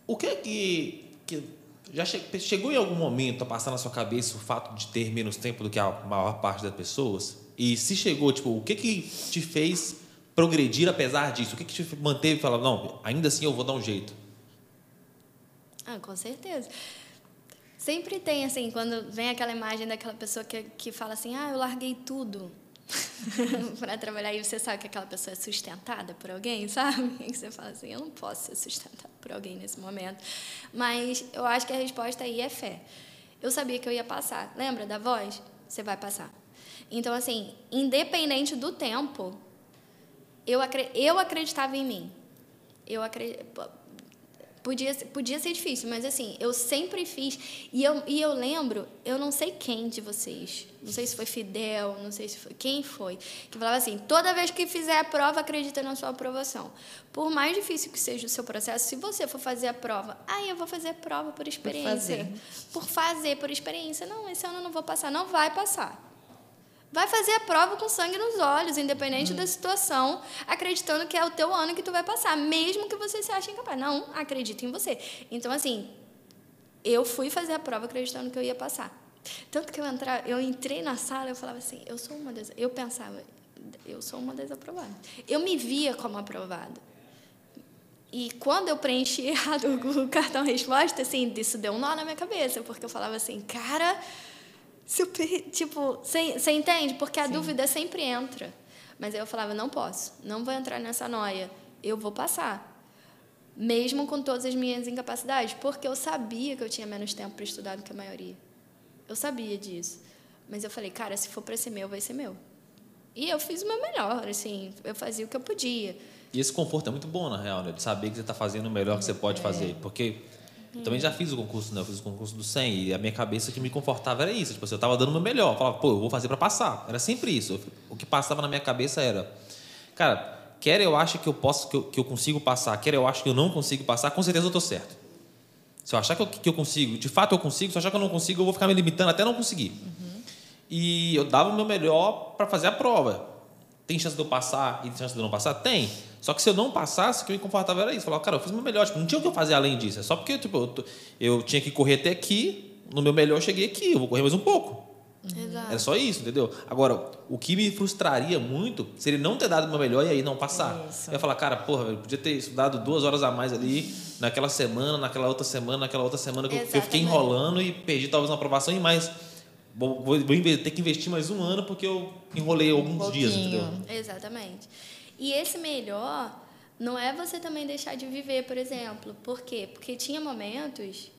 Speaker 3: O que é que, que já che- chegou em algum momento a passar na sua cabeça o fato de ter menos tempo do que a maior parte das pessoas? E se chegou, tipo, o que que te fez progredir apesar disso? O que que te manteve e falar, não, ainda assim eu vou dar um jeito?
Speaker 1: Ah, com certeza. Sempre tem, assim, quando vem aquela imagem daquela pessoa que, que fala assim, ah, eu larguei tudo para trabalhar e você sabe que aquela pessoa é sustentada por alguém, sabe? E você fala assim, eu não posso ser sustentada por alguém nesse momento. Mas eu acho que a resposta aí é fé. Eu sabia que eu ia passar. Lembra da voz? Você vai passar. Então, assim, independente do tempo, eu, acre- eu acreditava em mim. Eu acredito. Podia, podia ser difícil, mas assim, eu sempre fiz. E eu, e eu lembro, eu não sei quem de vocês, não sei se foi Fidel, não sei se foi. Quem foi? Que falava assim: toda vez que fizer a prova, acredita na sua aprovação. Por mais difícil que seja o seu processo, se você for fazer a prova, aí eu vou fazer a prova por experiência.
Speaker 2: fazer.
Speaker 1: Por fazer, por experiência. Não, esse ano eu não vou passar. Não vai passar. Vai fazer a prova com sangue nos olhos, independente da situação, acreditando que é o teu ano que tu vai passar, mesmo que você se ache incapaz. Não, acredita em você. Então, assim, eu fui fazer a prova acreditando que eu ia passar. Tanto que eu, entra, eu entrei na sala, eu falava assim, eu sou uma das... Eu pensava, eu sou uma das aprovadas. Eu me via como aprovada. E quando eu preenchi errado o cartão resposta, assim, isso deu um nó na minha cabeça, porque eu falava assim, cara, se eu tipo, você entende? Porque a dúvida sempre entra. Mas aí eu falava, não posso, não vou entrar nessa noia, eu vou passar. Mesmo com todas as minhas incapacidades, porque eu sabia que eu tinha menos tempo para estudar do que a maioria. Eu sabia disso. Mas eu falei, cara, se for para ser meu, vai ser meu. E eu fiz o meu melhor, assim, eu fazia o que eu podia.
Speaker 3: E esse conforto é muito bom, na real, né? De saber que você está fazendo o melhor que você pode fazer. Porque eu também já fiz o concurso, né? Eu fiz o concurso do 100 e a minha cabeça que me confortava era isso. Tipo assim, eu estava dando o meu melhor. Eu falava, pô, eu vou fazer para passar. Era sempre isso. O que passava na minha cabeça era, cara, quer eu acho que eu posso, que eu, que eu consigo passar, quer eu acho que eu não consigo passar, com certeza eu estou certo. Se eu achar que eu, que eu consigo, de fato eu consigo, se eu achar que eu não consigo, eu vou ficar me limitando até não conseguir. E eu dava o meu melhor para fazer a prova. Tem chance de eu passar e tem chance de eu não passar? Tem. Só que se eu não passasse, o que me confortava era isso. Falava, cara, eu fiz o meu melhor. Tipo, não tinha o que eu fazer além disso. É só porque tipo, eu, tô- eu tinha que correr até aqui. No meu melhor, eu cheguei aqui. Eu vou correr mais um pouco.
Speaker 1: Exato.
Speaker 3: Era só isso, entendeu? Agora, o que me frustraria muito seria não ter dado o meu melhor e aí não passar.
Speaker 2: Isso.
Speaker 3: Eu ia falar, cara, porra, eu podia ter estudado duas horas a mais ali, naquela semana, naquela outra semana, naquela outra semana, que eu- que eu fiquei
Speaker 1: Exatamente.
Speaker 3: enrolando e perdi talvez uma aprovação e mais. Vou, vou- vou ter que investir mais um ano porque eu enrolei alguns dias,
Speaker 2: pouquinho.
Speaker 3: entendeu?
Speaker 1: Exatamente. E esse melhor não é você também deixar de viver, por exemplo. Por quê? Porque tinha momentos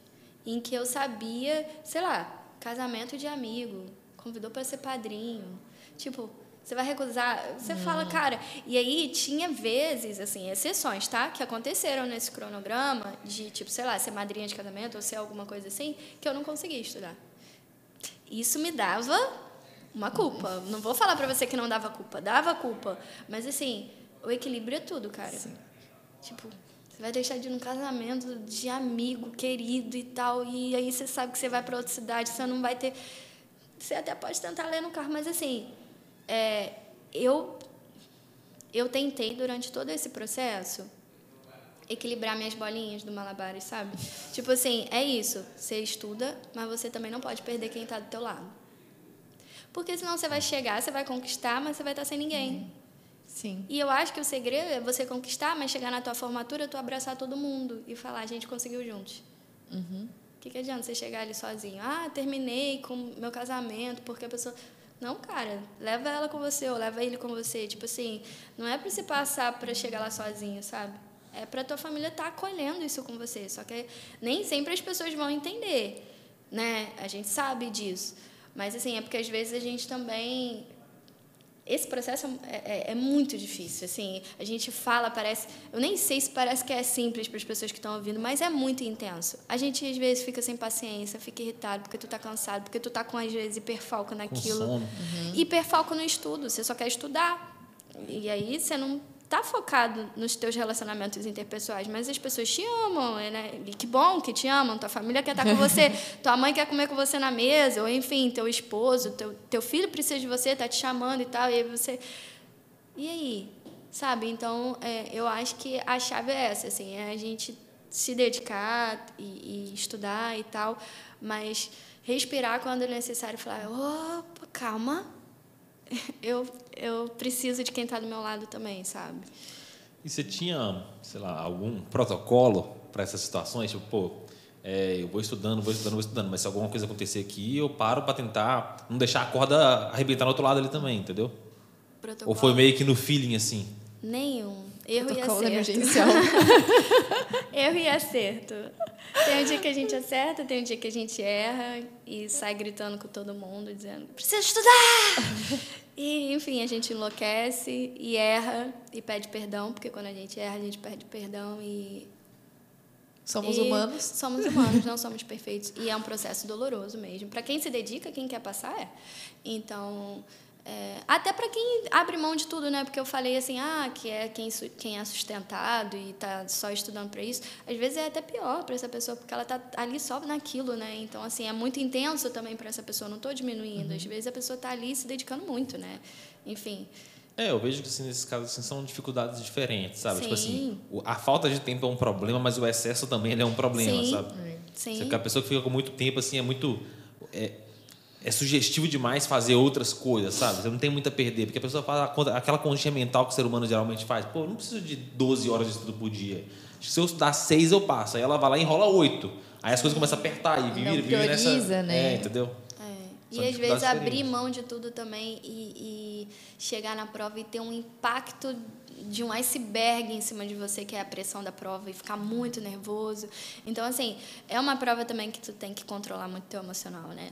Speaker 1: em que eu sabia, sei lá, casamento de amigo, convidou para ser padrinho. Tipo, você vai recusar, você fala, cara. E aí tinha vezes, assim, exceções, tá? Que aconteceram nesse cronograma de, tipo, sei lá, ser madrinha de casamento ou ser alguma coisa assim, que eu não conseguia estudar. Isso me dava uma culpa. Não vou falar pra você que não dava culpa, dava culpa. Mas assim, o equilíbrio é tudo, cara. Tipo, Você vai deixar de ir num casamento de amigo, querido e tal, e aí você sabe que você vai para outra cidade, você não vai ter. Você até pode tentar ler no carro, mas assim, é, eu, eu tentei durante todo esse processo equilibrar minhas bolinhas do malabares, sabe? Tipo assim, é isso. Você estuda, mas você também não pode perder quem está do teu lado. Porque senão você vai chegar, você vai conquistar, mas você vai estar sem ninguém.
Speaker 2: Sim.
Speaker 1: E eu acho que o segredo é você conquistar, mas chegar na tua formatura, tu abraçar todo mundo e falar, a gente conseguiu juntos.
Speaker 2: Uhum.
Speaker 1: O que, que adianta você chegar ali sozinho? Ah, terminei com meu casamento, porque a pessoa. Não, cara, leva ela com você ou leva ele com você. Tipo assim, não é para se passar para chegar lá sozinho, sabe? É para tua família estar tá acolhendo isso com você. Só que nem sempre as pessoas vão entender, né? A gente sabe disso. Mas assim, é porque às vezes a gente também esse processo é, é, é, muito difícil. Assim, a gente fala, parece. Eu nem sei se parece que é simples para as pessoas que estão ouvindo, mas é muito intenso. A gente às vezes fica sem paciência, fica irritado porque tu está cansado, porque tu está com às vezes hiperfoco naquilo. Com sono. Uhum. Hiperfoco no estudo, você só quer estudar. E aí você não tá focado nos teus relacionamentos interpessoais, mas as pessoas te amam, né? E que bom que te amam, tua família quer estar com você, tua mãe quer comer com você na mesa, ou enfim, teu esposo, teu, teu filho precisa de você, tá te chamando e tal, e aí você... E aí? Sabe? Então, é, eu acho que a chave é essa, assim, é a gente se dedicar e, e estudar e tal, mas respirar quando é necessário, falar, opa, calma, eu, eu preciso de quem está do meu lado também, sabe?
Speaker 3: E você tinha, sei lá, algum protocolo para essas situações? Tipo, pô, é, eu vou estudando, vou estudando, vou estudando, mas se alguma coisa acontecer aqui, eu paro para tentar não deixar a corda arrebentar no outro lado ali também, entendeu? Protocolo. Ou foi meio que no feeling assim?
Speaker 1: Nenhum. Erro e acerto. emergencial. Erro e acerto. Tem um dia que a gente acerta, tem um dia que a gente erra e sai gritando com todo mundo, dizendo: precisa estudar! E, enfim, a gente enlouquece e erra e pede perdão, porque quando a gente erra, a gente pede perdão e.
Speaker 2: Somos
Speaker 1: e
Speaker 2: humanos?
Speaker 1: Somos humanos, não somos perfeitos. E é um processo doloroso mesmo. Para quem se dedica, quem quer passar, é. Então, é, até para quem abre mão de tudo, né? Porque eu falei assim, ah, que é quem, quem é sustentado e está só estudando para isso. Às vezes é até pior para essa pessoa, porque ela está ali só naquilo, né? Então, assim, é muito intenso também para essa pessoa. Não estou diminuindo. Uhum. Às vezes a pessoa está ali se dedicando muito, né? Enfim.
Speaker 3: É, eu vejo que assim, nesses casos assim, são dificuldades diferentes, sabe? Sim. Tipo assim, a falta de tempo é um problema, mas o excesso também é um problema,
Speaker 1: Sim.
Speaker 3: sabe?
Speaker 1: Sim.
Speaker 3: a pessoa que fica com muito tempo, assim, é muito. É, é sugestivo demais fazer outras coisas, sabe? Você não tem muito a perder, porque a pessoa faz aquela continha mental que o ser humano geralmente faz. Pô, não preciso de 12 horas de estudo por dia. Se eu estudar 6, eu passo. Aí ela vai lá e enrola 8. Aí as coisas começam a apertar e vive, vive nessa.
Speaker 2: Né?
Speaker 3: É, entendeu?
Speaker 1: É. E às vezes abrir mão de tudo também e, e chegar na prova e ter um impacto de um iceberg em cima de você, que é a pressão da prova, e ficar muito nervoso. Então, assim, é uma prova também que tu tem que controlar muito teu emocional, né?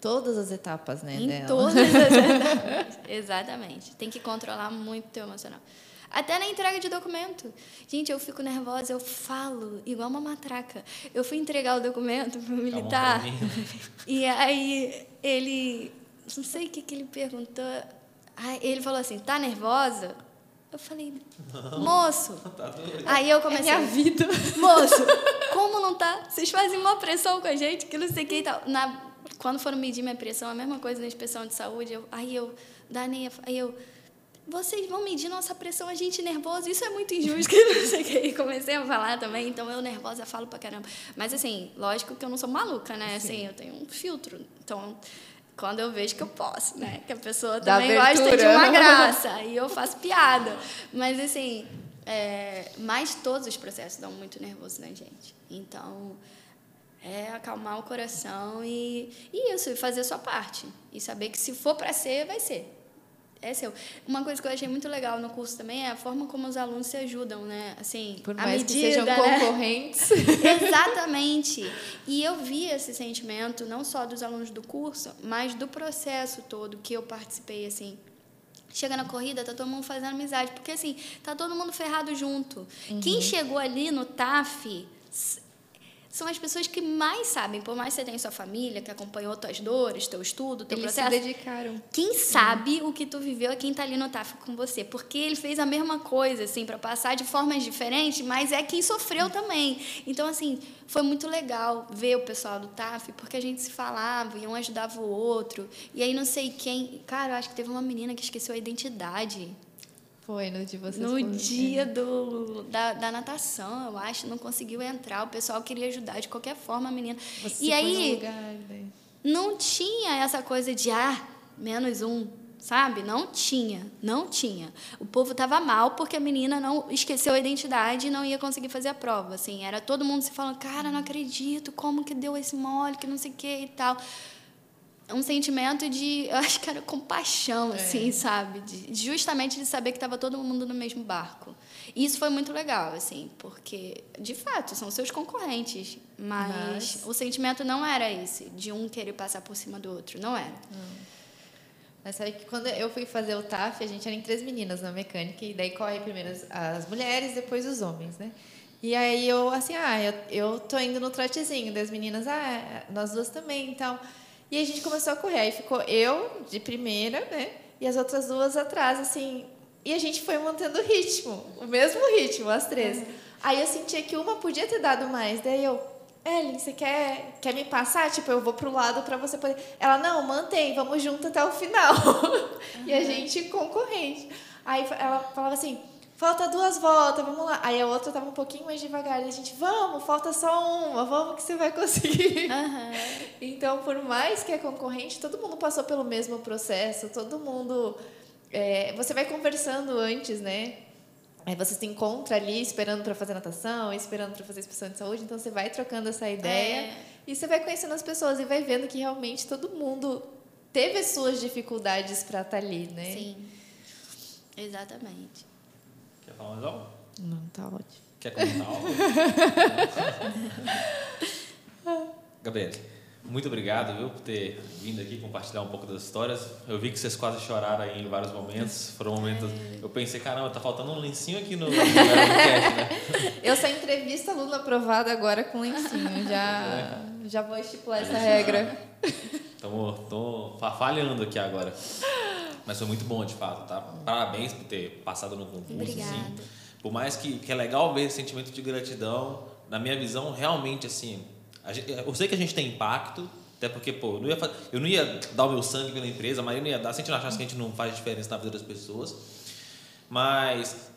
Speaker 2: Todas as etapas, né?
Speaker 1: Em
Speaker 2: dela.
Speaker 1: todas as etapas. Exatamente. Tem que controlar muito o teu emocional. Até na entrega de documento. Gente, eu fico nervosa, eu falo igual uma matraca. Eu fui entregar o documento para o militar. E aí ele. Não sei o que, que ele perguntou. Aí ele falou assim: tá nervosa? Eu falei, moço. Tá aí eu comecei.
Speaker 2: É minha vida.
Speaker 1: Moço, como não tá? Vocês fazem uma pressão com a gente, que não sei o que e tal. Na quando foram medir minha pressão, a mesma coisa na inspeção de saúde, eu, aí eu, Dani, aí eu, vocês vão medir nossa pressão, a gente nervoso, isso é muito injusto, não sei o que. comecei a falar também, então eu nervosa falo pra caramba. Mas assim, lógico que eu não sou maluca, né? Assim, eu tenho um filtro. Então, quando eu vejo que eu posso, né? Que a pessoa também gosta de uma graça, e eu faço piada. Mas assim, é, mas todos os processos dão muito nervoso na gente. Então, é acalmar o coração e, e isso, e fazer a sua parte. E saber que se for para ser, vai ser. É seu. Uma coisa que eu achei muito legal no curso também é a forma como os alunos se ajudam, né? Assim,
Speaker 2: Por mais
Speaker 1: medida,
Speaker 2: que sejam
Speaker 1: né?
Speaker 2: concorrentes.
Speaker 1: Exatamente. E eu vi esse sentimento não só dos alunos do curso, mas do processo todo que eu participei, assim. Chega na corrida, tá todo mundo fazendo amizade, porque assim, tá todo mundo ferrado junto. Uhum. Quem chegou ali no TAF são as pessoas que mais sabem, por mais que você tenha sua família, que acompanhou tuas dores, teu estudo, teu
Speaker 2: Eles
Speaker 1: processo.
Speaker 2: se dedicaram.
Speaker 1: Quem sabe o que tu viveu é quem tá ali no TAF com você. Porque ele fez a mesma coisa, assim, para passar de formas diferentes, mas é quem sofreu também. Então, assim, foi muito legal ver o pessoal do TAF, porque a gente se falava e um ajudava o outro. E aí, não sei quem. Cara, eu acho que teve uma menina que esqueceu a identidade.
Speaker 2: Foi no de vocês.
Speaker 1: No dia do, da, da natação, eu acho, não conseguiu entrar. O pessoal queria ajudar de qualquer forma a menina.
Speaker 2: Você
Speaker 1: e aí,
Speaker 2: lugar, né?
Speaker 1: não tinha essa coisa de, ah, menos um, sabe? Não tinha, não tinha. O povo estava mal porque a menina não esqueceu a identidade e não ia conseguir fazer a prova, assim. Era todo mundo se falando, cara, não acredito, como que deu esse mole, que não sei o que e tal. Um sentimento de, eu acho que era compaixão, assim, sabe? De, justamente de saber que estava todo mundo no mesmo barco. E isso foi muito legal, assim, porque, de fato, são seus concorrentes. Mas,
Speaker 2: Mas-
Speaker 1: o sentimento não era esse, de um querer passar por cima do outro. Não era.
Speaker 2: Mas sabe que quando eu fui fazer o TAF, a gente era em três meninas na mecânica, e daí corre primeiro as, as mulheres, depois os homens, né? E aí eu, assim, ah, eu, eu tô indo no trotezinho, das meninas, ah, nós duas também e tal. E a gente começou a correr, aí ficou eu de primeira, né? E as outras duas atrás, assim. E a gente foi mantendo o ritmo, o mesmo ritmo, as três. Aí eu sentia que uma podia ter dado mais, daí eu, Ellen, você quer, quer me passar? Tipo, eu vou pro lado para você poder. Ela, não, mantém, vamos junto até o final. e a gente concorrente. Aí ela falava assim: falta duas voltas, vamos lá. Aí a outra tava um pouquinho mais devagar. E a gente, vamos, falta só uma, vamos que você vai conseguir. Então, por mais que é concorrente, todo mundo passou pelo mesmo processo, todo mundo. é, você vai conversando antes, né? Aí você se encontra ali esperando para fazer natação, esperando para fazer inspeção de saúde, então você vai trocando essa ideia
Speaker 1: É.
Speaker 2: e você vai conhecendo as pessoas e vai vendo que realmente todo mundo teve as suas dificuldades para estar ali, né?
Speaker 1: Sim. Exatamente.
Speaker 3: Quer falar mais algo?
Speaker 2: Não, tá ótimo.
Speaker 3: Quer comentar algo? Gabriel, muito obrigado viu, por ter vindo aqui compartilhar um pouco das histórias. Eu vi que vocês quase choraram aí em vários momentos. Foram momentos. Eu pensei, caramba, tá faltando um lencinho aqui no, no podcast, né?
Speaker 2: Eu só entrevista aluno aprovado agora com lencinho, já, já vou estipular essa regra.
Speaker 3: Estamos falhando aqui agora. Mas foi muito bom, de fato, tá? Parabéns por ter passado no concurso.
Speaker 1: Obrigada.
Speaker 3: Assim. Por mais que, que é legal ver esse sentimento de gratidão, na minha visão, realmente, assim, gente- eu sei que a gente tem impacto, até porque, pô, eu não ia, eu não ia dar o meu sangue pela empresa, mas eu não ia dar, se a gente não achasse que a gente não faz diferença na vida das pessoas. Mas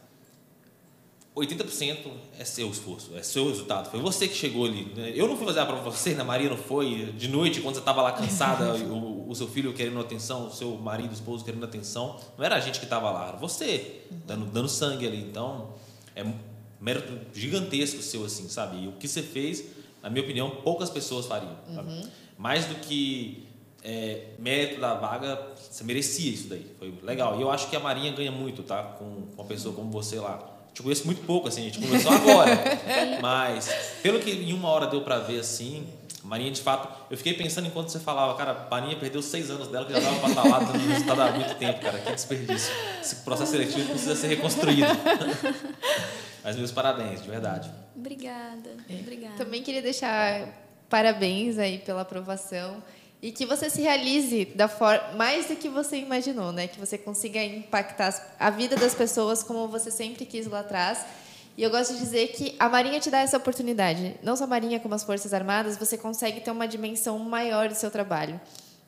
Speaker 3: 80% é seu esforço, é seu resultado. Foi você que chegou ali. né? Eu não fui fazer a prova pra você, a Maria não foi. De noite, quando você estava lá cansada, o, o seu filho querendo atenção, o seu marido, o esposo querendo atenção, não era a gente que estava lá, era você, dando, dando sangue ali. Então, é mérito gigantesco seu, assim, sabe? E o que você fez, na minha opinião, poucas pessoas fariam. sabe? Mais do que é, mérito da vaga, você merecia isso daí. Foi legal. E eu acho que a Marinha ganha muito, tá? Com, com uma pessoa como você lá. Te conheço muito pouco, assim, a gente conversou agora. Mas, pelo que em uma hora deu pra ver, assim, a Marinha, de fato, eu fiquei pensando enquanto você falava, cara, a Marinha perdeu seis anos dela, que já dava pra estar lá dando resultado há muito tempo, cara. Que desperdício. Esse processo seletivo precisa ser reconstruído. Mas meus parabéns, de verdade.
Speaker 1: Obrigada. Obrigada.
Speaker 2: Também queria deixar parabéns aí pela aprovação e que você se realize da forma mais do que você imaginou, né? Que você consiga impactar a vida das pessoas como você sempre quis lá atrás. E eu gosto de dizer que a Marinha te dá essa oportunidade. Não só a Marinha, como as Forças Armadas, você consegue ter uma dimensão maior do seu trabalho.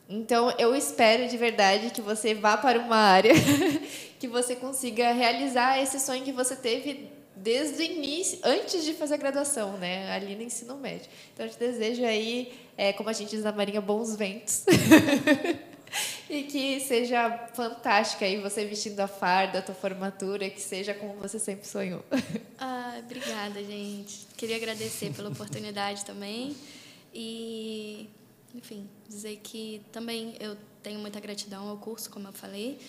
Speaker 2: Então, eu espero de verdade que você vá para uma área que você consiga realizar esse sonho que você teve desde o início, antes de fazer a graduação, né? Ali no ensino médio. Então, eu te desejo aí, é, como a gente diz na Marinha, bons ventos. e que seja fantástica aí você vestindo a farda, a tua formatura, que seja como você sempre sonhou.
Speaker 1: Ah, obrigada, gente. Queria agradecer pela oportunidade também. E, enfim, dizer que também eu tenho muita gratidão ao curso, como eu falei.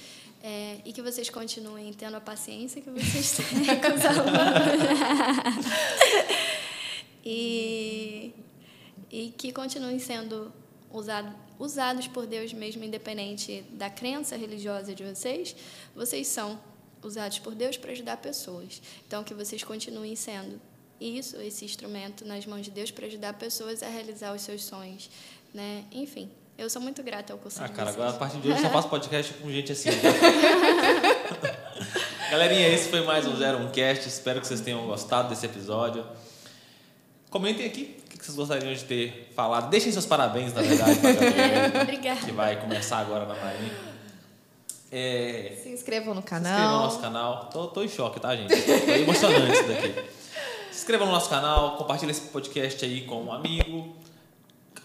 Speaker 1: É, e que vocês continuem tendo a paciência que vocês têm com os alunos. e, e que continuem sendo usado, usados por Deus mesmo, independente da crença religiosa de vocês. Vocês são usados por Deus para ajudar pessoas. Então, que vocês continuem sendo isso, esse instrumento nas mãos de Deus para ajudar pessoas a realizar os seus sonhos, né? Enfim, eu sou muito grata ao curso
Speaker 3: Ah,
Speaker 1: de
Speaker 3: cara,
Speaker 1: vocês.
Speaker 3: agora a partir de hoje eu só faço podcast com gente assim. tá? Galerinha, esse foi mais um Zero Um Cast. Espero que vocês tenham gostado desse episódio. Comentem aqui o que vocês gostariam de ter falado. Deixem seus parabéns, na verdade, pra Gabriela,
Speaker 1: Obrigada.
Speaker 3: que vai começar agora na Marinha. É,
Speaker 2: Se inscrevam no
Speaker 3: Se inscrevam no
Speaker 2: canal.
Speaker 3: nosso canal. Tô, tô em choque, tá, gente? Foi emocionante isso daqui. Se inscrevam no nosso canal, compartilhe esse podcast aí com um amigo.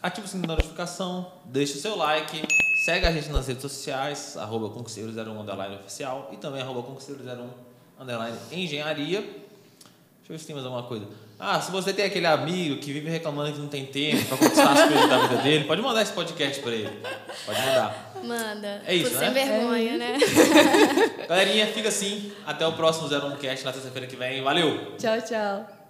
Speaker 3: Ative o sininho da notificação, deixe o seu like, segue a gente nas redes sociais, arroba conquisteiros01 underline oficial e também arroba conquisteiros01 underline engenharia. Deixa eu ver se tem mais alguma coisa. Ah, se você tem aquele amigo que vive reclamando que não tem tempo para conquistar as coisas da vida dele, pode mandar esse podcast para ele. Pode mandar.
Speaker 1: Manda.
Speaker 3: É isso,
Speaker 1: Por
Speaker 3: né?
Speaker 1: sem vergonha, né?
Speaker 3: Galerinha, fica assim. Até o próximo 01 Cast na terça-feira que vem. Valeu!
Speaker 2: Tchau, tchau.